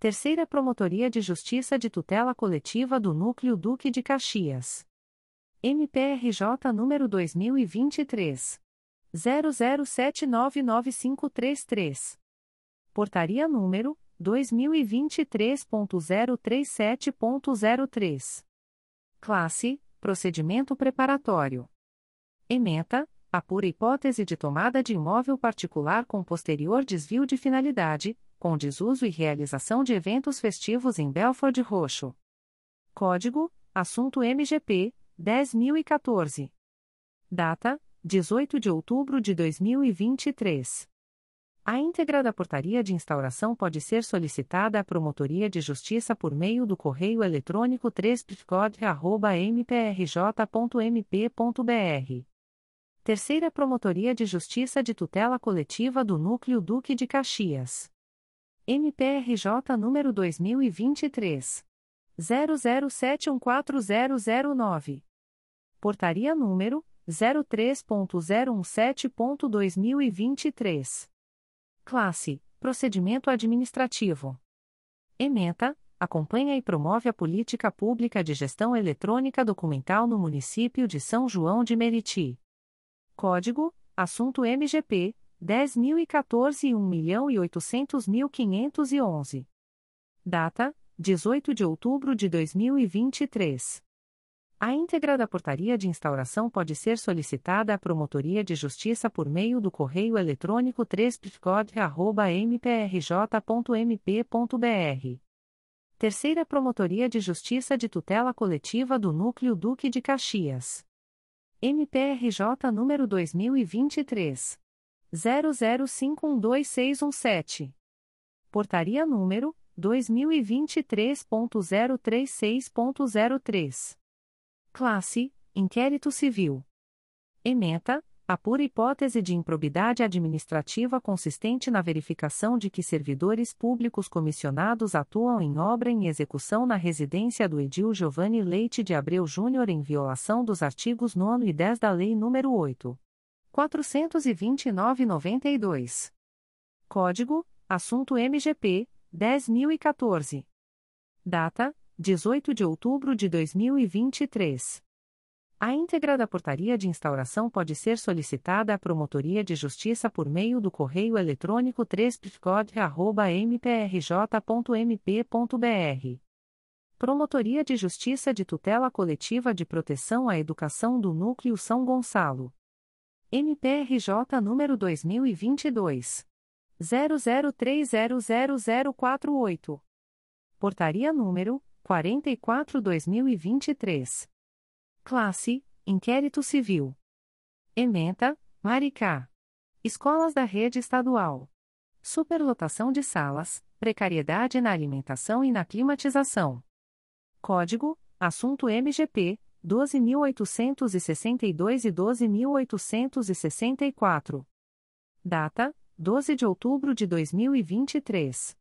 Terceira Promotoria de Justiça de Tutela Coletiva do Núcleo Duque de Caxias. MPRJ número 2023. 00799533. Portaria número 2023.037.03. Classe: Procedimento preparatório. Ementa: a pura hipótese de tomada de imóvel particular com posterior desvio de finalidade, com desuso e realização de eventos festivos em Belford Roxo. Código: Assunto MGP 10014. Data: 18 de outubro de 2023. A íntegra da portaria de instauração pode ser solicitada à Promotoria de Justiça por meio do correio eletrônico 3 mprj.mp.br. Terceira Promotoria de Justiça de Tutela Coletiva do Núcleo Duque de Caxias. MPRJ número 2023 00714009. Portaria número 03.017.2023. Classe: Procedimento Administrativo. Ementa: acompanha e promove a política pública de gestão eletrônica documental no município de São João de Meriti. Código: Assunto MGP 10.014 e 1.800.511. Data: 18 de outubro de 2023. A íntegra da portaria de instauração pode ser solicitada à Promotoria de Justiça por meio do correio eletrônico 3 mprj.mp.br. Terceira Promotoria de Justiça de Tutela Coletiva do Núcleo Duque de Caxias. MPRJ número 2023 00512617. Portaria número 2023.036.03. Classe: Inquérito Civil. Ementa: a pura hipótese de improbidade administrativa consistente na verificação de que servidores públicos comissionados atuam em obra em execução na residência do Edil Giovanni Leite de Abreu Júnior em violação dos artigos 9 e 10 da Lei nº 8. 429-92. Código: Assunto MGP 10014. Data: 18 de outubro de 2023. A íntegra da portaria de instauração pode ser solicitada à Promotoria de Justiça por meio do correio eletrônico 3 mprj.mp.br. Promotoria de Justiça de Tutela Coletiva de Proteção à Educação do Núcleo São Gonçalo. MPRJ número 2022 00300048. Portaria número 44/2023. Classe: Inquérito Civil. Ementa: Maricá. Escolas da Rede Estadual. Superlotação de salas, precariedade na alimentação e na climatização. Código: Assunto MGP 12862 e 12864. Data: 12 de outubro de 2023.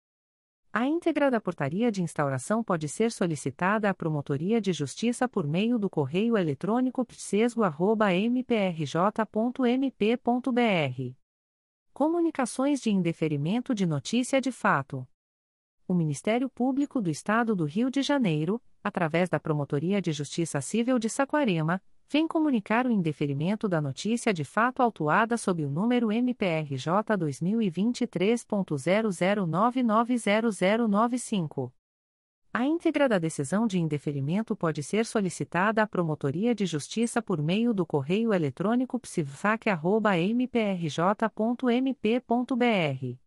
A íntegra da portaria de instauração pode ser solicitada à Promotoria de Justiça por meio do correio eletrônico psesgo.mprj.mp.br. Comunicações de indeferimento de notícia de fato. O Ministério Público do Estado do Rio de Janeiro, através da Promotoria de Justiça Civil de Saquarema, vem comunicar o indeferimento da notícia de fato autuada sob o número MPRJ 2023.00990095. A íntegra da decisão de indeferimento pode ser solicitada à Promotoria de Justiça por meio do correio eletrônico psivfac.mprj.mp.br.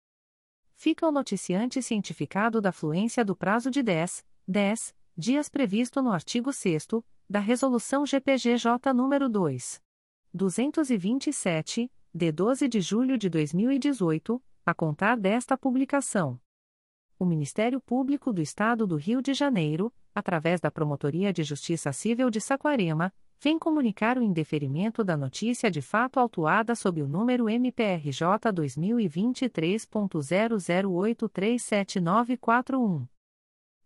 Fica o noticiante cientificado da fluência do prazo de 10, 10 dias previsto no artigo 6 da Resolução GPGJ nº 2. 227, de 12 de julho de 2018, a contar desta publicação. O Ministério Público do Estado do Rio de Janeiro, através da Promotoria de Justiça Civil de Saquarema, vem comunicar o indeferimento da notícia de fato autuada sob o número MPRJ 2023.00837941.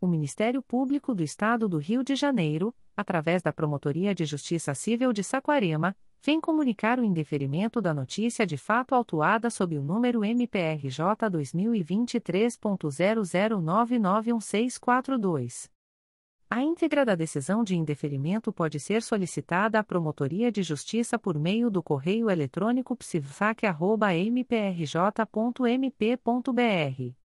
O Ministério Público do Estado do Rio de Janeiro, através da Promotoria de Justiça Civil de Saquarema, vem comunicar o indeferimento da notícia de fato autuada sob o número MPRJ 2023.00991642. A íntegra da decisão de indeferimento pode ser solicitada à Promotoria de Justiça por meio do correio eletrônico psivsac.mprj.mp.br.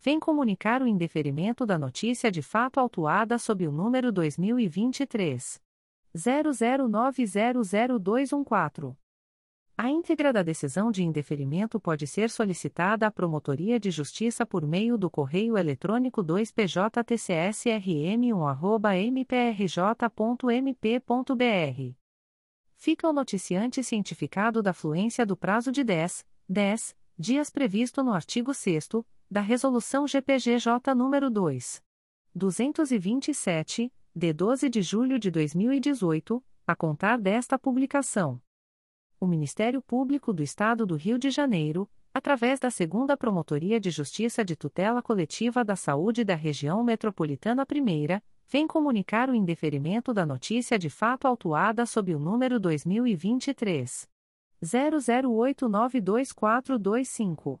vem comunicar o indeferimento da notícia de fato autuada sob o número 2023 00900214. A íntegra da decisão de indeferimento pode ser solicitada à Promotoria de Justiça por meio do correio eletrônico 2PJTCSRM1@mprj.mp.br. Fica o noticiante cientificado da fluência do prazo de 10, 10 dias previsto no artigo 6 da Resolução GPGJ nº 2. 227, de 12 de julho de 2018, a contar desta publicação. O Ministério Público do Estado do Rio de Janeiro, através da Segunda Promotoria de Justiça de Tutela Coletiva da Saúde da Região Metropolitana I, vem comunicar o indeferimento da notícia de fato autuada sob o número 2023 00892425.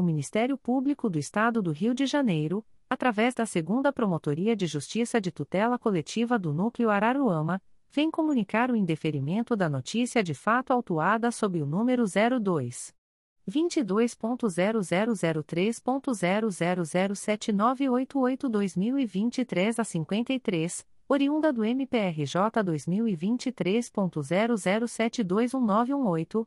O Ministério Público do Estado do Rio de Janeiro, através da Segunda Promotoria de Justiça de Tutela Coletiva do Núcleo Araruama, vem comunicar o indeferimento da notícia de fato autuada sob o número 02 22.0003.0007988-2023 a 53, oriunda do MPRJ 2023.00721918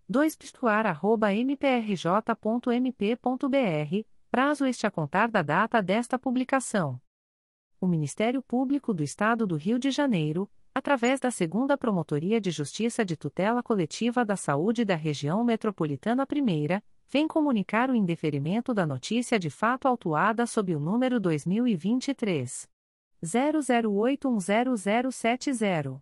2 mprj.mp.br, prazo este a contar da data desta publicação. O Ministério Público do Estado do Rio de Janeiro, através da Segunda Promotoria de Justiça de Tutela Coletiva da Saúde da Região Metropolitana I, vem comunicar o indeferimento da notícia de fato autuada sob o número 2023 00810070.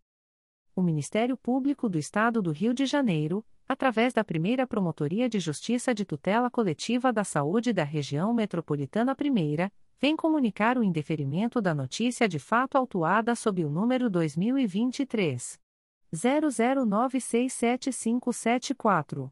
O Ministério Público do Estado do Rio de Janeiro, através da primeira Promotoria de Justiça de Tutela Coletiva da Saúde da Região Metropolitana I, vem comunicar o indeferimento da notícia de fato autuada sob o número 2023. 00967574.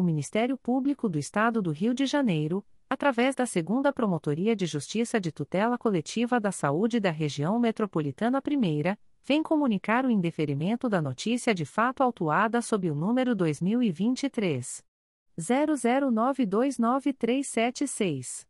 o Ministério Público do Estado do Rio de Janeiro, através da Segunda Promotoria de Justiça de Tutela Coletiva da Saúde da Região Metropolitana I, vem comunicar o indeferimento da notícia de fato autuada sob o número 2023 00929376.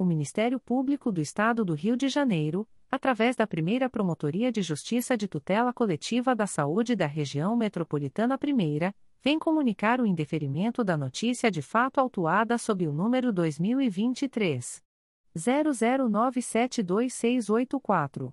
o Ministério Público do Estado do Rio de Janeiro, através da primeira Promotoria de Justiça de Tutela Coletiva da Saúde da Região Metropolitana I, vem comunicar o indeferimento da notícia de fato autuada sob o número 2023. 00972684.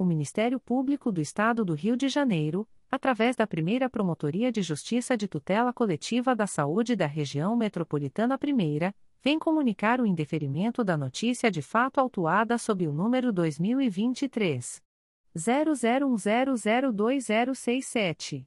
o Ministério Público do Estado do Rio de Janeiro, através da primeira Promotoria de Justiça de Tutela Coletiva da Saúde da Região Metropolitana I, vem comunicar o indeferimento da notícia de fato autuada sob o número 2023. 0010020067.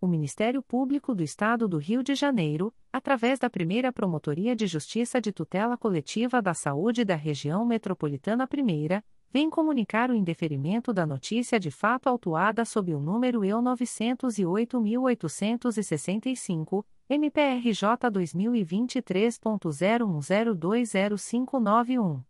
o Ministério Público do Estado do Rio de Janeiro, através da primeira Promotoria de Justiça de Tutela Coletiva da Saúde da Região Metropolitana I, vem comunicar o indeferimento da notícia de fato autuada sob o número EU 908.865, MPRJ 2023.01020591.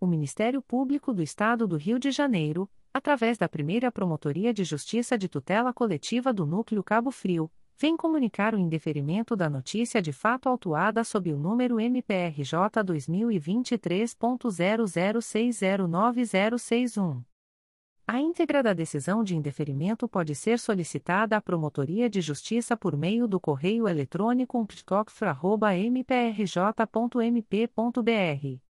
o Ministério Público do Estado do Rio de Janeiro, através da primeira Promotoria de Justiça de Tutela Coletiva do Núcleo Cabo Frio, vem comunicar o indeferimento da notícia de fato autuada sob o número MPRJ 2023.00609061. A íntegra da decisão de indeferimento pode ser solicitada à Promotoria de Justiça por meio do correio eletrônico ptocfra.mprj.mp.br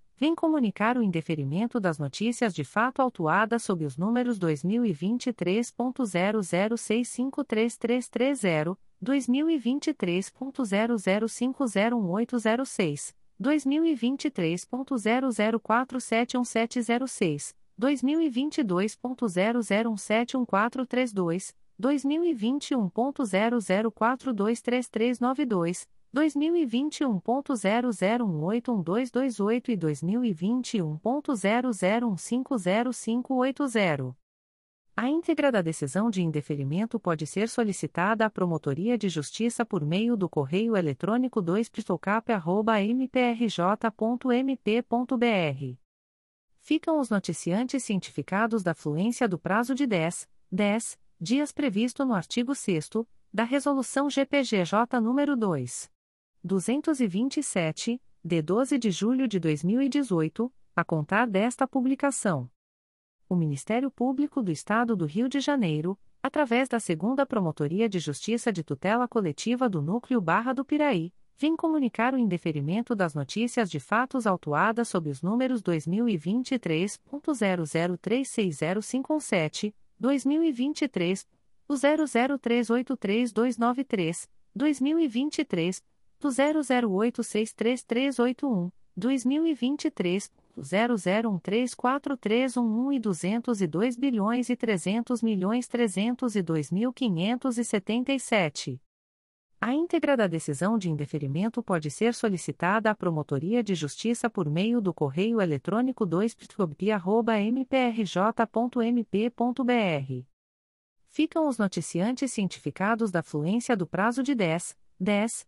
vem comunicar o indeferimento das notícias de fato autuadas sob os números 2023.00653330, 2023.00501806, 2023.00471706, 2022.00171432, 2021.00423392, 2021.00181228 e 2021.00150580. A íntegra da decisão de indeferimento pode ser solicitada à Promotoria de Justiça por meio do correio eletrônico 2 mprj.mp.br. Ficam os noticiantes cientificados da fluência do prazo de 10, 10 dias previsto no artigo 6 da Resolução GPGJ nº 2. 227, de 12 de julho de 2018, a contar desta publicação. O Ministério Público do Estado do Rio de Janeiro, através da Segunda Promotoria de Justiça de Tutela Coletiva do Núcleo Barra do Piraí, vem comunicar o indeferimento das notícias de fatos autuadas sob os números 2023.00360517, 2023 00383293, 2023 00863381, 2023 00134311 e 202 bilhões e 300 milhões 302 mil 577. A íntegra da decisão de indeferimento pode ser solicitada à Promotoria de Justiça por meio do correio eletrônico 2 mprj.mp.br. Ficam os noticiantes cientificados da fluência do prazo de 10, 10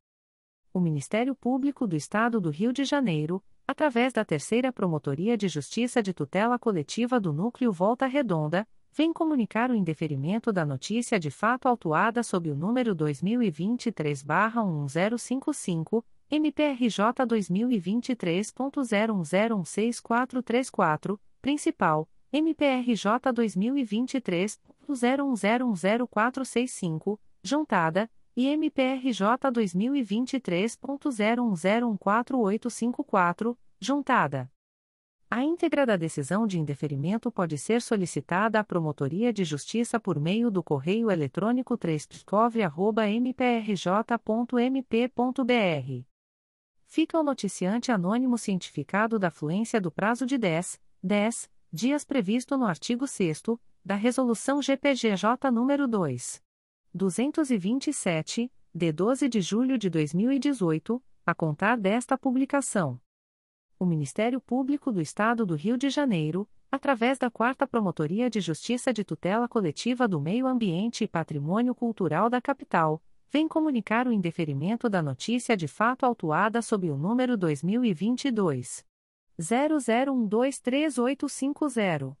o Ministério Público do Estado do Rio de Janeiro, através da Terceira Promotoria de Justiça de Tutela Coletiva do Núcleo Volta Redonda, vem comunicar o indeferimento da notícia de fato autuada sob o número 2023-1055, MPRJ 2023.01016434, principal, MPRJ 2023.01010465, juntada, e MPRJ 2023.01014854, juntada. A íntegra da decisão de indeferimento pode ser solicitada à Promotoria de Justiça por meio do correio eletrônico 3 mprj.mp.br. Fica o noticiante anônimo cientificado da fluência do prazo de 10, 10 dias previsto no artigo 6 da Resolução GPGJ nº 2. 227, de 12 de julho de 2018, a contar desta publicação. O Ministério Público do Estado do Rio de Janeiro, através da 4 Promotoria de Justiça de Tutela Coletiva do Meio Ambiente e Patrimônio Cultural da Capital, vem comunicar o indeferimento da notícia de fato autuada sob o número 2022 00123850.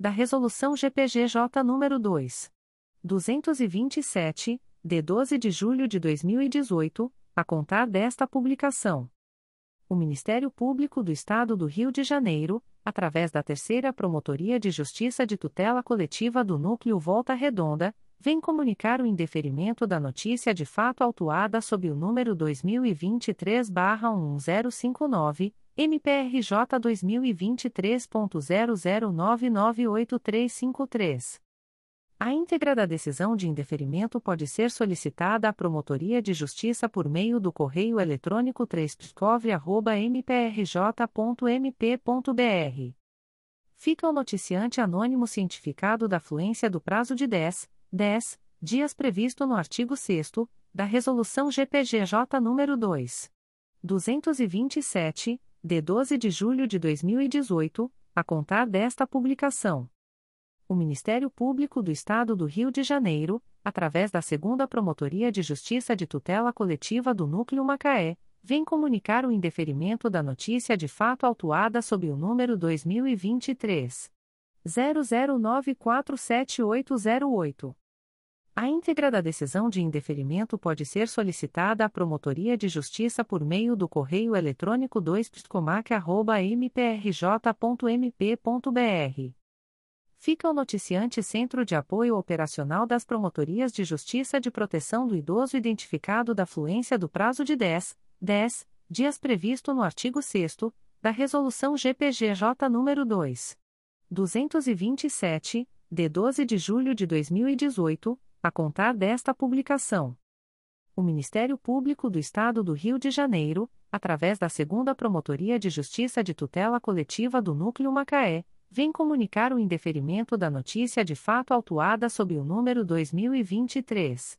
da Resolução GPGJ nº 2. 227, de 12 de julho de 2018, a contar desta publicação. O Ministério Público do Estado do Rio de Janeiro, através da Terceira Promotoria de Justiça de Tutela Coletiva do Núcleo Volta Redonda, vem comunicar o indeferimento da notícia de fato autuada sob o número 2023-1059, MPRJ 2023.00998353. A íntegra da decisão de indeferimento pode ser solicitada à Promotoria de Justiça por meio do correio eletrônico 3 mprj.mp.br. Fica o noticiante anônimo cientificado da fluência do prazo de 10, 10 dias previsto no artigo 6 da Resolução GPGJ nº 2. 227, de 12 de julho de 2018, a contar desta publicação. O Ministério Público do Estado do Rio de Janeiro, através da Segunda Promotoria de Justiça de Tutela Coletiva do Núcleo Macaé, vem comunicar o indeferimento da notícia de fato autuada sob o número 2023 00947808. A íntegra da decisão de indeferimento pode ser solicitada à Promotoria de Justiça por meio do correio eletrônico 2pscomac.mprj.mp.br fica o noticiante Centro de Apoio Operacional das Promotorias de Justiça de Proteção do Idoso identificado da fluência do prazo de 10, 10 dias previsto no artigo 6 da Resolução GPGJ nº 2. 227, de 12 de julho de 2018, a contar desta publicação. O Ministério Público do Estado do Rio de Janeiro, através da Segunda Promotoria de Justiça de Tutela Coletiva do Núcleo Macaé, vem comunicar o indeferimento da notícia de fato autuada sob o número 2023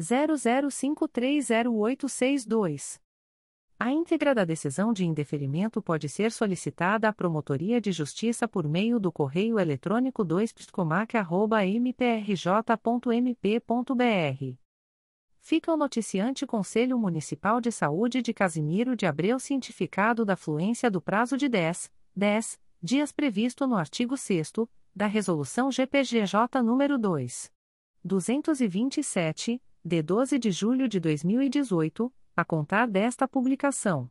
00530862. A íntegra da decisão de indeferimento pode ser solicitada à Promotoria de Justiça por meio do correio eletrônico 2pscomac.mprj.mp.br. Fica o noticiante Conselho Municipal de Saúde de Casimiro de Abreu cientificado da fluência do prazo de 10, 10 dias previsto no artigo 6 da Resolução GPGJ nº 2. 227, de 12 de julho de 2018, a contar desta publicação.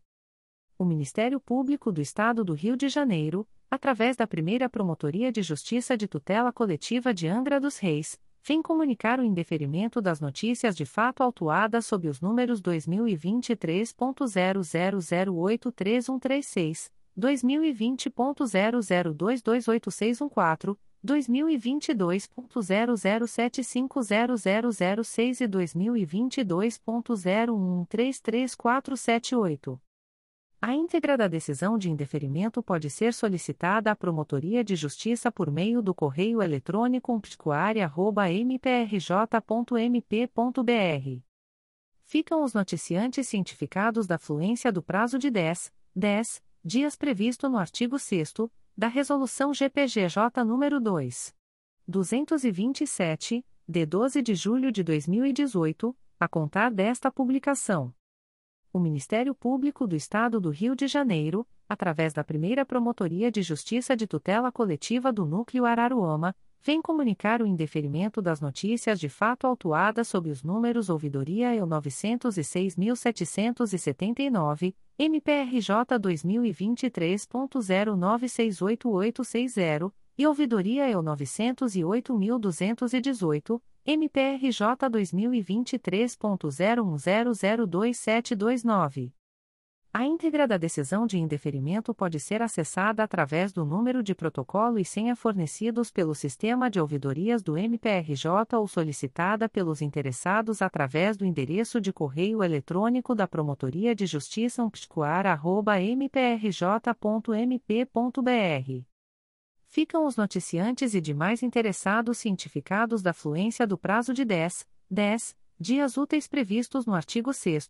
O Ministério Público do Estado do Rio de Janeiro, através da primeira Promotoria de Justiça de Tutela Coletiva de Angra dos Reis, vem comunicar o indeferimento das notícias de fato autuadas sob os números 2023.00083136, 2020.00228614, 2022.00750006 e 2022.01133478. A íntegra da decisão de indeferimento pode ser solicitada à Promotoria de Justiça por meio do correio eletrônico psicoaria.mprj.mp.br. Ficam os noticiantes cientificados da fluência do prazo de 10, 10 dias previsto no artigo 6 da Resolução GPGJ nº 2. 227, de 12 de julho de 2018, a contar desta publicação. O Ministério Público do Estado do Rio de Janeiro, através da primeira Promotoria de Justiça de Tutela Coletiva do Núcleo Araruama, vem comunicar o indeferimento das notícias de fato autuadas sob os números Ouvidoria EU 906.779, MPRJ 2023.09688860, e Ouvidoria EU 908.218, MPRJ 2023.01002729. A íntegra da decisão de indeferimento pode ser acessada através do número de protocolo e senha fornecidos pelo sistema de ouvidorias do MPRJ ou solicitada pelos interessados através do endereço de correio eletrônico da Promotoria de Justiça umpticoar.mprj.mp.br. Ficam os noticiantes e demais interessados cientificados da fluência do prazo de 10, 10 dias úteis previstos no artigo 6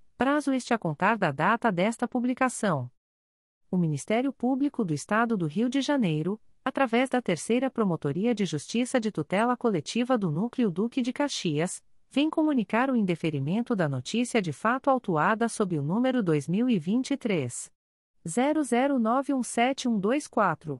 prazo este a contar da data desta publicação. O Ministério Público do Estado do Rio de Janeiro, através da Terceira Promotoria de Justiça de Tutela Coletiva do Núcleo Duque de Caxias, vem comunicar o indeferimento da notícia de fato autuada sob o número 2023 00917124.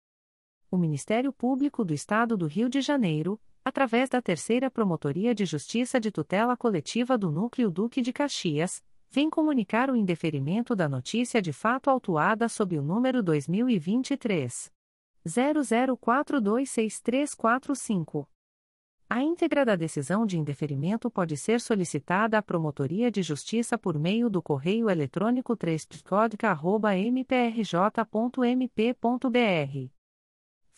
o Ministério Público do Estado do Rio de Janeiro, através da Terceira Promotoria de Justiça de Tutela Coletiva do Núcleo Duque de Caxias, vem comunicar o indeferimento da notícia de fato autuada sob o número 2023 00426345. A íntegra da decisão de indeferimento pode ser solicitada à Promotoria de Justiça por meio do correio eletrônico 3 mprj.mp.br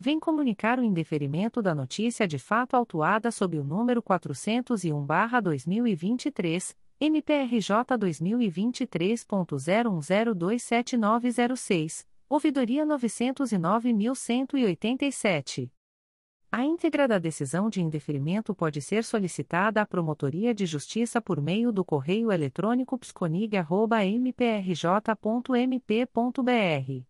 vem comunicar o indeferimento da notícia de fato autuada sob o número 401-2023, MPRJ 2023.01027906, ouvidoria 909.187. A íntegra da decisão de indeferimento pode ser solicitada à Promotoria de Justiça por meio do correio eletrônico psconig.mprj.mp.br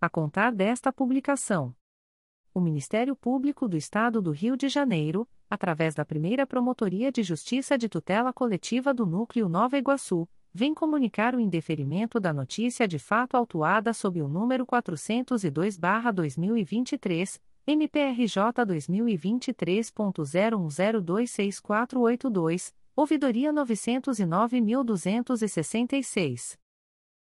a contar desta publicação. O Ministério Público do Estado do Rio de Janeiro, através da primeira Promotoria de Justiça de Tutela Coletiva do Núcleo Nova Iguaçu, vem comunicar o indeferimento da notícia de fato autuada sob o número 402-2023, MPRJ 2023.01026482, ouvidoria 909.266.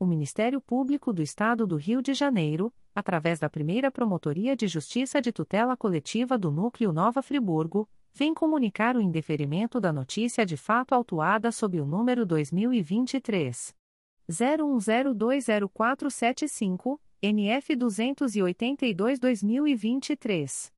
O Ministério Público do Estado do Rio de Janeiro, através da primeira Promotoria de Justiça de Tutela Coletiva do Núcleo Nova Friburgo, vem comunicar o indeferimento da notícia de fato autuada sob o número 2023. 01020475, NF 282-2023.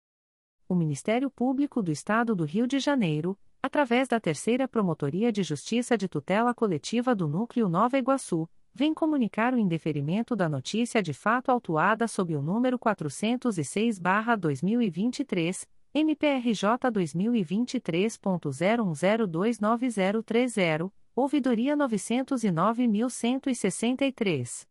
o Ministério Público do Estado do Rio de Janeiro, através da Terceira Promotoria de Justiça de Tutela Coletiva do Núcleo Nova Iguaçu, vem comunicar o indeferimento da notícia de fato autuada sob o número 406-2023, MPRJ 2023.01029030, ouvidoria 909.163.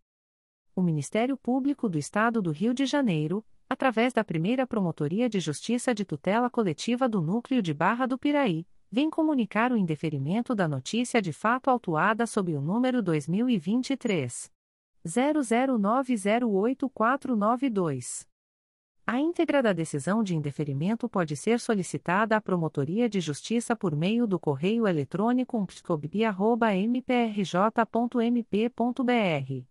o Ministério Público do Estado do Rio de Janeiro, através da primeira Promotoria de Justiça de Tutela Coletiva do Núcleo de Barra do Piraí, vem comunicar o indeferimento da notícia de fato autuada sob o número 2023. 00908492. A íntegra da decisão de indeferimento pode ser solicitada à Promotoria de Justiça por meio do correio eletrônico pscobi.mprj.mp.br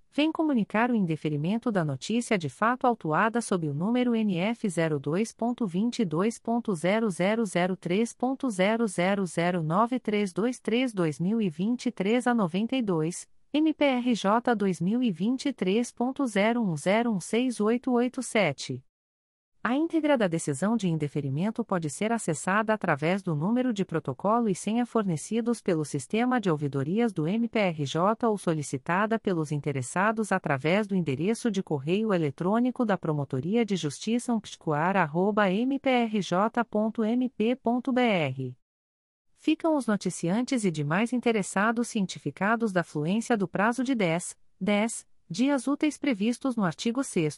vem comunicar o indeferimento da notícia de fato autuada sob o número NF 02.22.0003.0009323-2023 a 92, MPRJ 2023.01016887. A íntegra da decisão de indeferimento pode ser acessada através do número de protocolo e senha fornecidos pelo sistema de ouvidorias do MPRJ ou solicitada pelos interessados através do endereço de correio eletrônico da Promotoria de Justiça umpticoar.mprj.mp.br. Ficam os noticiantes e demais interessados cientificados da fluência do prazo de 10, 10 dias úteis previstos no artigo 6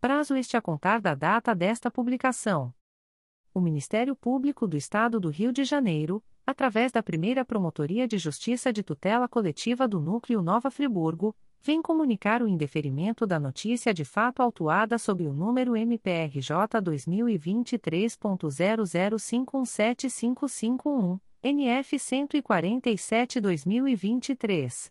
prazo este a contar da data desta publicação. O Ministério Público do Estado do Rio de Janeiro, através da primeira Promotoria de Justiça de Tutela Coletiva do Núcleo Nova Friburgo, vem comunicar o indeferimento da notícia de fato autuada sob o número MPRJ 2023.00517551, NF 147-2023.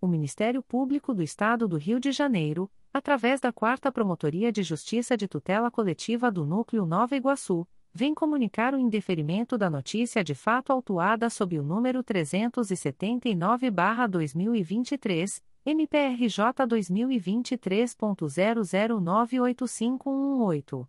o Ministério Público do Estado do Rio de Janeiro, através da Quarta Promotoria de Justiça de Tutela Coletiva do Núcleo Nova Iguaçu, vem comunicar o indeferimento da notícia de fato autuada sob o número 379-2023, MPRJ 2023.00985118.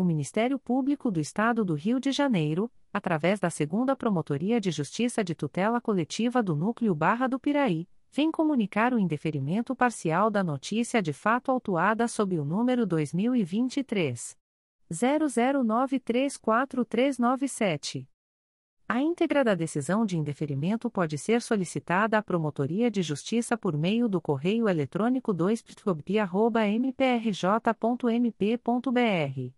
O Ministério Público do Estado do Rio de Janeiro, através da Segunda Promotoria de Justiça de Tutela Coletiva do Núcleo Barra do Piraí, vem comunicar o indeferimento parcial da notícia de fato autuada sob o número 2023 00934397. A íntegra da decisão de indeferimento pode ser solicitada à Promotoria de Justiça por meio do correio eletrônico 2 mprj.mp.br.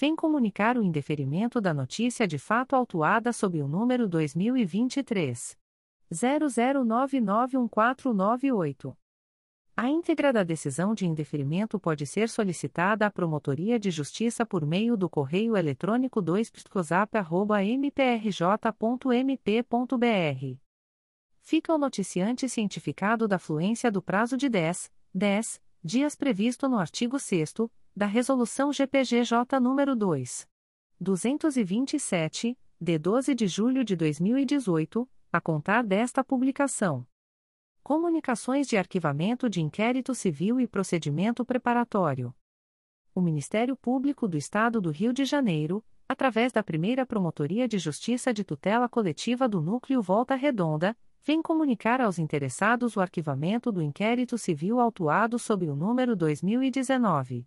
vem comunicar o indeferimento da notícia de fato autuada sob o número 2023 00991498. A íntegra da decisão de indeferimento pode ser solicitada à Promotoria de Justiça por meio do correio eletrônico 2 mprj.mp.br. Fica o noticiante cientificado da fluência do prazo de 10, 10 dias previsto no artigo 6 da Resolução GPGJ nº 2. 227, de 12 de julho de 2018, a contar desta publicação. Comunicações de Arquivamento de Inquérito Civil e Procedimento Preparatório. O Ministério Público do Estado do Rio de Janeiro, através da primeira Promotoria de Justiça de Tutela Coletiva do Núcleo Volta Redonda, vem comunicar aos interessados o arquivamento do inquérito civil autuado sob o número 2019.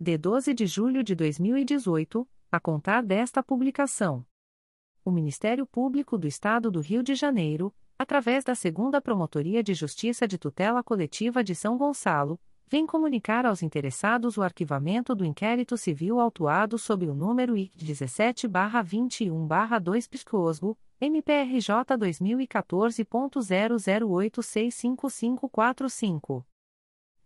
de 12 de julho de 2018, a contar desta publicação o Ministério Público do Estado do Rio de Janeiro, através da Segunda Promotoria de Justiça de Tutela Coletiva de São Gonçalo, vem comunicar aos interessados o arquivamento do inquérito civil autuado sob o número I 17/21/2 Piscosgo, MPRJ 2014.00865545.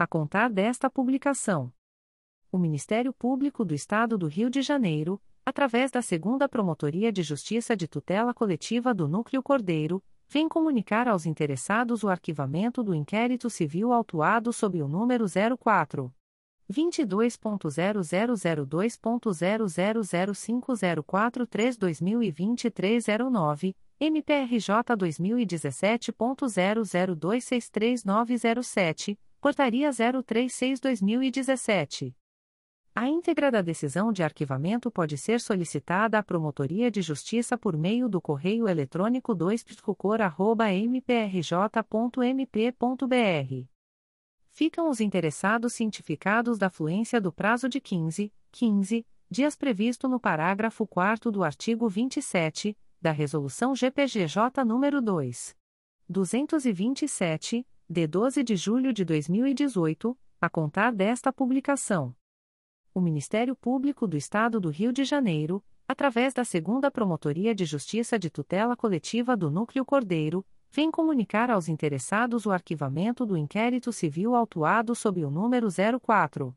a contar desta publicação. O Ministério Público do Estado do Rio de Janeiro, através da Segunda Promotoria de Justiça de Tutela Coletiva do Núcleo Cordeiro, vem comunicar aos interessados o arquivamento do inquérito civil autuado sob o número 04 22.0002.0005043-2023 09, MPRJ 2017.00263907 Portaria 036-2017. A íntegra da decisão de arquivamento pode ser solicitada à Promotoria de Justiça por meio do correio eletrônico 2 mprj.mp.br. Ficam os interessados cientificados da fluência do prazo de 15, 15 dias previsto no parágrafo 4 do artigo 27 da Resolução GPGJ nº 2. 227, de 12 de julho de 2018, a contar desta publicação. O Ministério Público do Estado do Rio de Janeiro, através da Segunda Promotoria de Justiça de Tutela Coletiva do Núcleo Cordeiro, vem comunicar aos interessados o arquivamento do inquérito civil autuado sob o número 04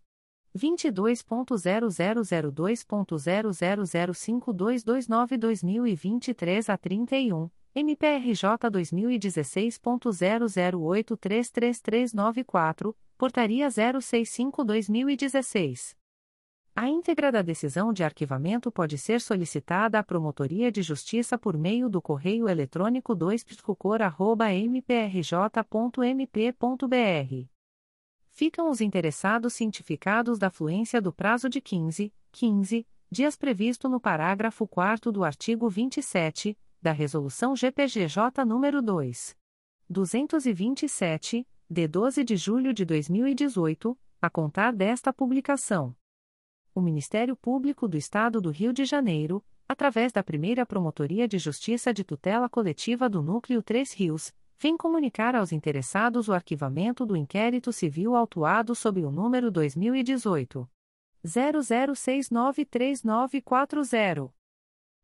22.0002.0005229-2023 a 31, MPRJ 2016.00833394, Portaria 065-2016. A íntegra da decisão de arquivamento pode ser solicitada à Promotoria de Justiça por meio do correio eletrônico 2 mprj.mp.br. Ficam os interessados cientificados da fluência do prazo de 15, 15 dias previsto no parágrafo 4 do artigo 27 da Resolução GPGJ nº 2. 227, de 12 de julho de 2018, a contar desta publicação o Ministério Público do Estado do Rio de Janeiro, através da primeira Promotoria de Justiça de Tutela Coletiva do Núcleo Três Rios, vem comunicar aos interessados o arquivamento do inquérito civil autuado sob o número 2018. 00693940.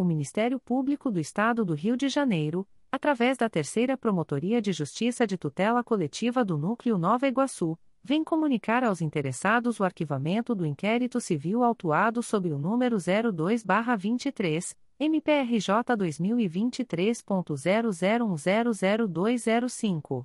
O Ministério Público do Estado do Rio de Janeiro, através da Terceira Promotoria de Justiça de Tutela Coletiva do Núcleo Nova Iguaçu, vem comunicar aos interessados o arquivamento do inquérito civil autuado sob o número 02-23, MPRJ 2023.00100205.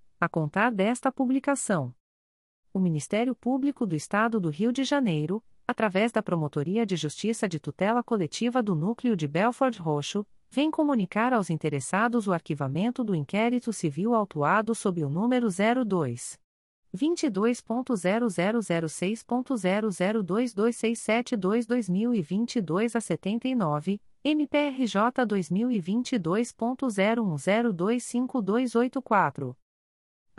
a contar desta publicação. O Ministério Público do Estado do Rio de Janeiro, através da Promotoria de Justiça de Tutela Coletiva do Núcleo de Belford Roxo, vem comunicar aos interessados o arquivamento do inquérito civil autuado sob o número 02 22.0006.0022672-2022 a 79, MPRJ 2022.01025284.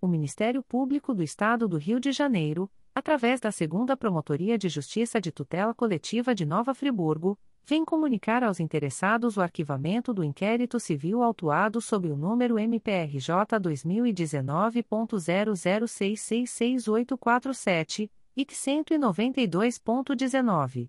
O Ministério Público do Estado do Rio de Janeiro, através da Segunda Promotoria de Justiça de Tutela Coletiva de Nova Friburgo, vem comunicar aos interessados o arquivamento do inquérito civil autuado sob o número MPRJ 2019.00666847, IC 192.19.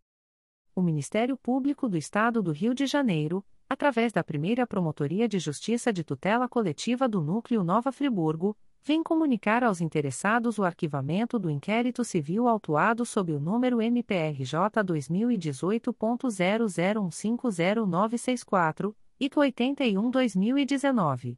O Ministério Público do Estado do Rio de Janeiro, através da primeira Promotoria de Justiça de Tutela Coletiva do Núcleo Nova Friburgo, vem comunicar aos interessados o arquivamento do inquérito civil autuado sob o número MPRJ 2018.00150964 e 81-2019.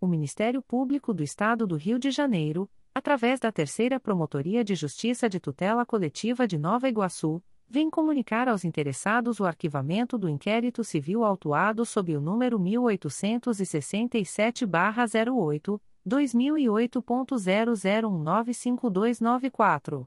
o Ministério Público do Estado do Rio de Janeiro, através da Terceira Promotoria de Justiça de Tutela Coletiva de Nova Iguaçu, vem comunicar aos interessados o arquivamento do inquérito civil autuado sob o número 1867-08, 2008.00195294.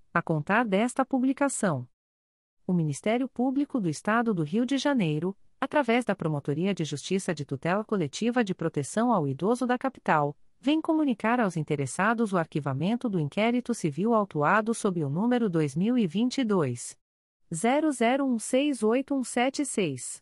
a contar desta publicação. O Ministério Público do Estado do Rio de Janeiro, através da Promotoria de Justiça de Tutela Coletiva de Proteção ao Idoso da Capital, vem comunicar aos interessados o arquivamento do inquérito civil autuado sob o número 2022 00168176.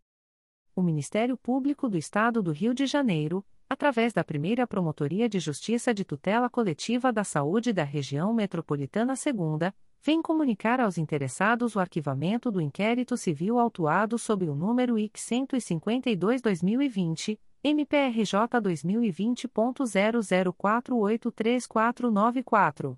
o Ministério Público do Estado do Rio de Janeiro, através da primeira Promotoria de Justiça de Tutela Coletiva da Saúde da Região Metropolitana II, vem comunicar aos interessados o arquivamento do inquérito civil autuado sob o número IC 152-2020, MPRJ 2020.00483494.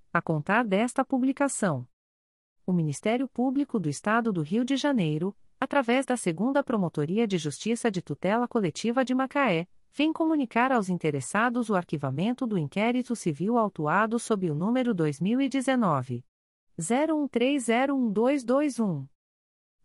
a contar desta publicação. O Ministério Público do Estado do Rio de Janeiro, através da Segunda Promotoria de Justiça de Tutela Coletiva de Macaé, vem comunicar aos interessados o arquivamento do inquérito civil autuado sob o número 2019 01301221.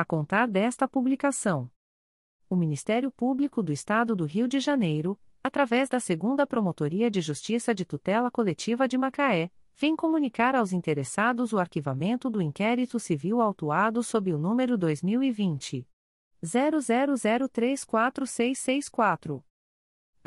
a contar desta publicação. O Ministério Público do Estado do Rio de Janeiro, através da Segunda Promotoria de Justiça de Tutela Coletiva de Macaé, vem comunicar aos interessados o arquivamento do inquérito civil autuado sob o número 2020 00034664.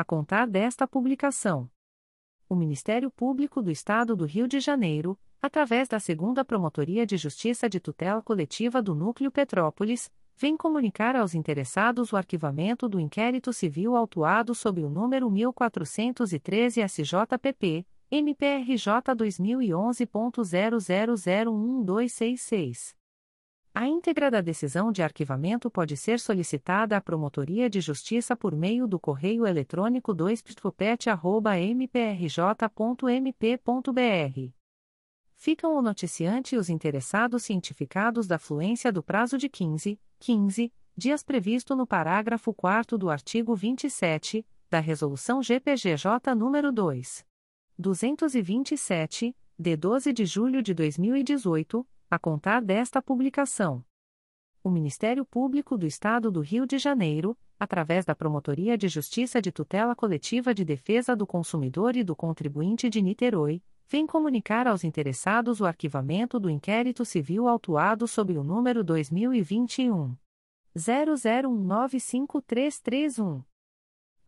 a contar desta publicação. O Ministério Público do Estado do Rio de Janeiro, através da Segunda Promotoria de Justiça de Tutela Coletiva do Núcleo Petrópolis, vem comunicar aos interessados o arquivamento do inquérito civil autuado sob o número 1413 SJPP MPRJ 2011.00011266. A íntegra da decisão de arquivamento pode ser solicitada à Promotoria de Justiça por meio do correio eletrônico 2 mprj.mp.br. Ficam o noticiante e os interessados cientificados da fluência do prazo de 15, 15 dias previsto no parágrafo 4 do artigo 27 da Resolução GPGJ nº 2. 227, de 12 de julho de 2018, a contar desta publicação. O Ministério Público do Estado do Rio de Janeiro, através da Promotoria de Justiça de Tutela Coletiva de Defesa do Consumidor e do Contribuinte de Niterói, vem comunicar aos interessados o arquivamento do inquérito civil autuado sob o número 2021 00195331.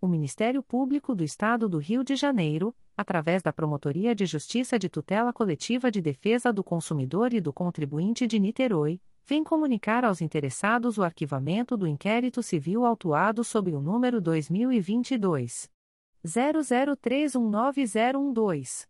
o Ministério Público do Estado do Rio de Janeiro, através da Promotoria de Justiça de Tutela Coletiva de Defesa do Consumidor e do Contribuinte de Niterói, vem comunicar aos interessados o arquivamento do inquérito civil autuado sob o número 2022 00319012.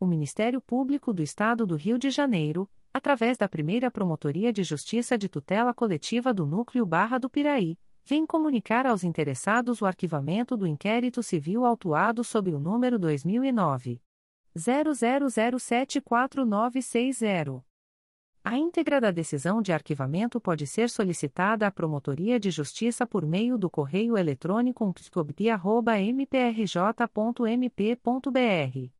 o Ministério Público do Estado do Rio de Janeiro, através da primeira Promotoria de Justiça de Tutela Coletiva do Núcleo Barra do Piraí, vem comunicar aos interessados o arquivamento do inquérito civil autuado sob o número 2009. 00074960. A íntegra da decisão de arquivamento pode ser solicitada à Promotoria de Justiça por meio do correio eletrônico psicobd.mprj.mp.br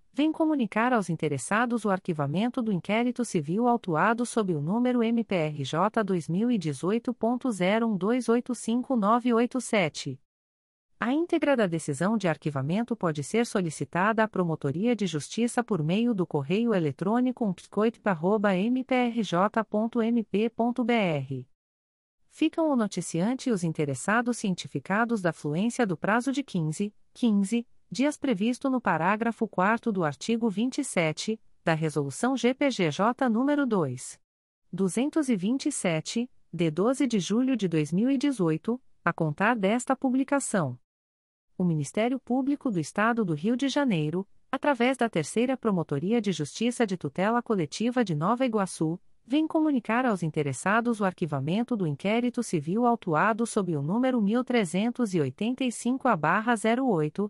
vem comunicar aos interessados o arquivamento do inquérito civil autuado sob o número MPRJ 2018.01285987. A íntegra da decisão de arquivamento pode ser solicitada à Promotoria de Justiça por meio do correio eletrônico psicoip.mprj.mp.br. Ficam o noticiante e os interessados cientificados da fluência do prazo de 15, 15 dias previsto no parágrafo 4 do artigo 27 da Resolução GPGJ nº 2. 227, de 12 de julho de 2018, a contar desta publicação. O Ministério Público do Estado do Rio de Janeiro, através da Terceira Promotoria de Justiça de Tutela Coletiva de Nova Iguaçu, vem comunicar aos interessados o arquivamento do inquérito civil autuado sob o número 1385-08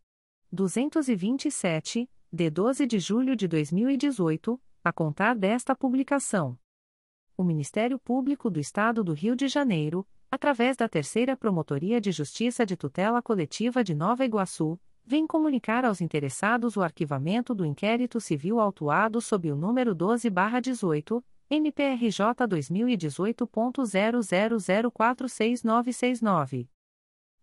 227, de 12 de julho de 2018, a contar desta publicação. O Ministério Público do Estado do Rio de Janeiro, através da Terceira Promotoria de Justiça de Tutela Coletiva de Nova Iguaçu, vem comunicar aos interessados o arquivamento do inquérito civil autuado sob o número 12-18, MPRJ 2018.00046969.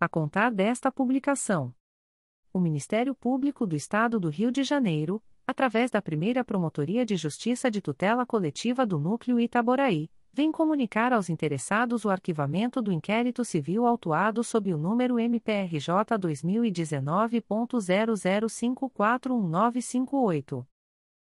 a contar desta publicação. O Ministério Público do Estado do Rio de Janeiro, através da primeira Promotoria de Justiça de Tutela Coletiva do Núcleo Itaboraí, vem comunicar aos interessados o arquivamento do inquérito civil autuado sob o número MPRJ 2019.00541958.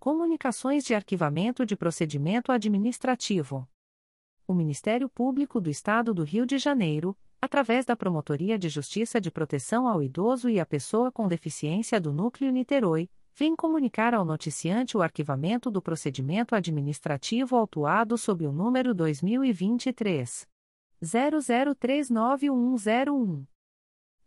Comunicações de arquivamento de procedimento administrativo. O Ministério Público do Estado do Rio de Janeiro, através da Promotoria de Justiça de Proteção ao Idoso e à Pessoa com Deficiência do Núcleo Niterói, vem comunicar ao noticiante o arquivamento do procedimento administrativo autuado sob o número 2023 00391101.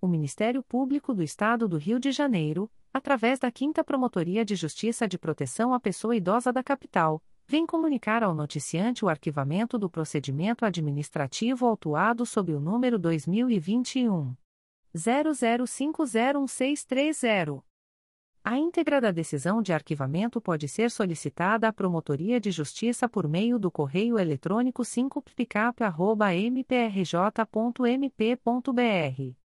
o Ministério Público do Estado do Rio de Janeiro, através da 5 Promotoria de Justiça de Proteção à Pessoa Idosa da Capital, vem comunicar ao noticiante o arquivamento do procedimento administrativo autuado sob o número 2021 00501630. A íntegra da decisão de arquivamento pode ser solicitada à Promotoria de Justiça por meio do correio eletrônico 5picap.mprj.mp.br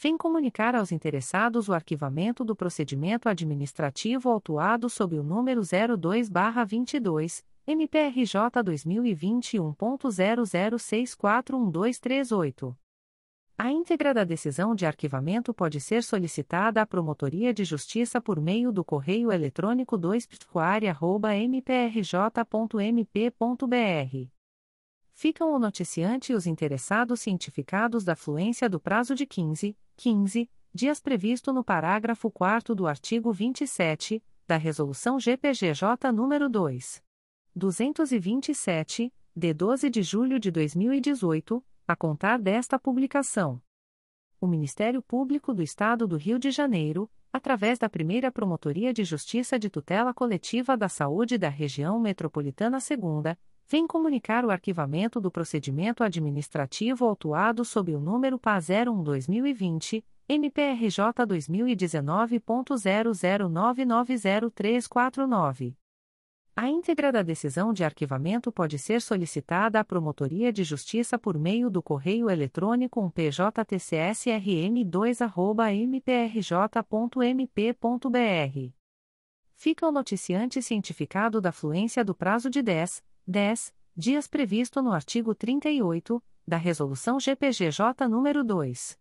vem comunicar aos interessados o arquivamento do procedimento administrativo autuado sob o número 02-22, MPRJ 2021.00641238. A íntegra da decisão de arquivamento pode ser solicitada à Promotoria de Justiça por meio do correio eletrônico 2 mprj.mp.br. Ficam o noticiante e os interessados cientificados da fluência do prazo de 15, 15, dias previsto no parágrafo 4 do artigo 27, da Resolução GPGJ nº 2. 227, de 12 de julho de 2018, a contar desta publicação. O Ministério Público do Estado do Rio de Janeiro, através da primeira Promotoria de Justiça de Tutela Coletiva da Saúde da Região Metropolitana II, vem comunicar o arquivamento do procedimento administrativo autuado sob o número PA 01-2020, MPRJ 2019.00990349. A íntegra da decisão de arquivamento pode ser solicitada à Promotoria de Justiça por meio do correio eletrônico pjtcsrm2.mprj.mp.br. Fica o noticiante cientificado da fluência do prazo de 10, 10 dias previsto no artigo 38 da Resolução GPGJ nº 2.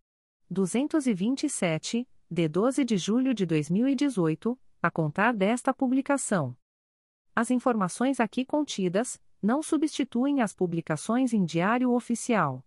227, de 12 de julho de 2018, a contar desta publicação. As informações aqui contidas não substituem as publicações em Diário Oficial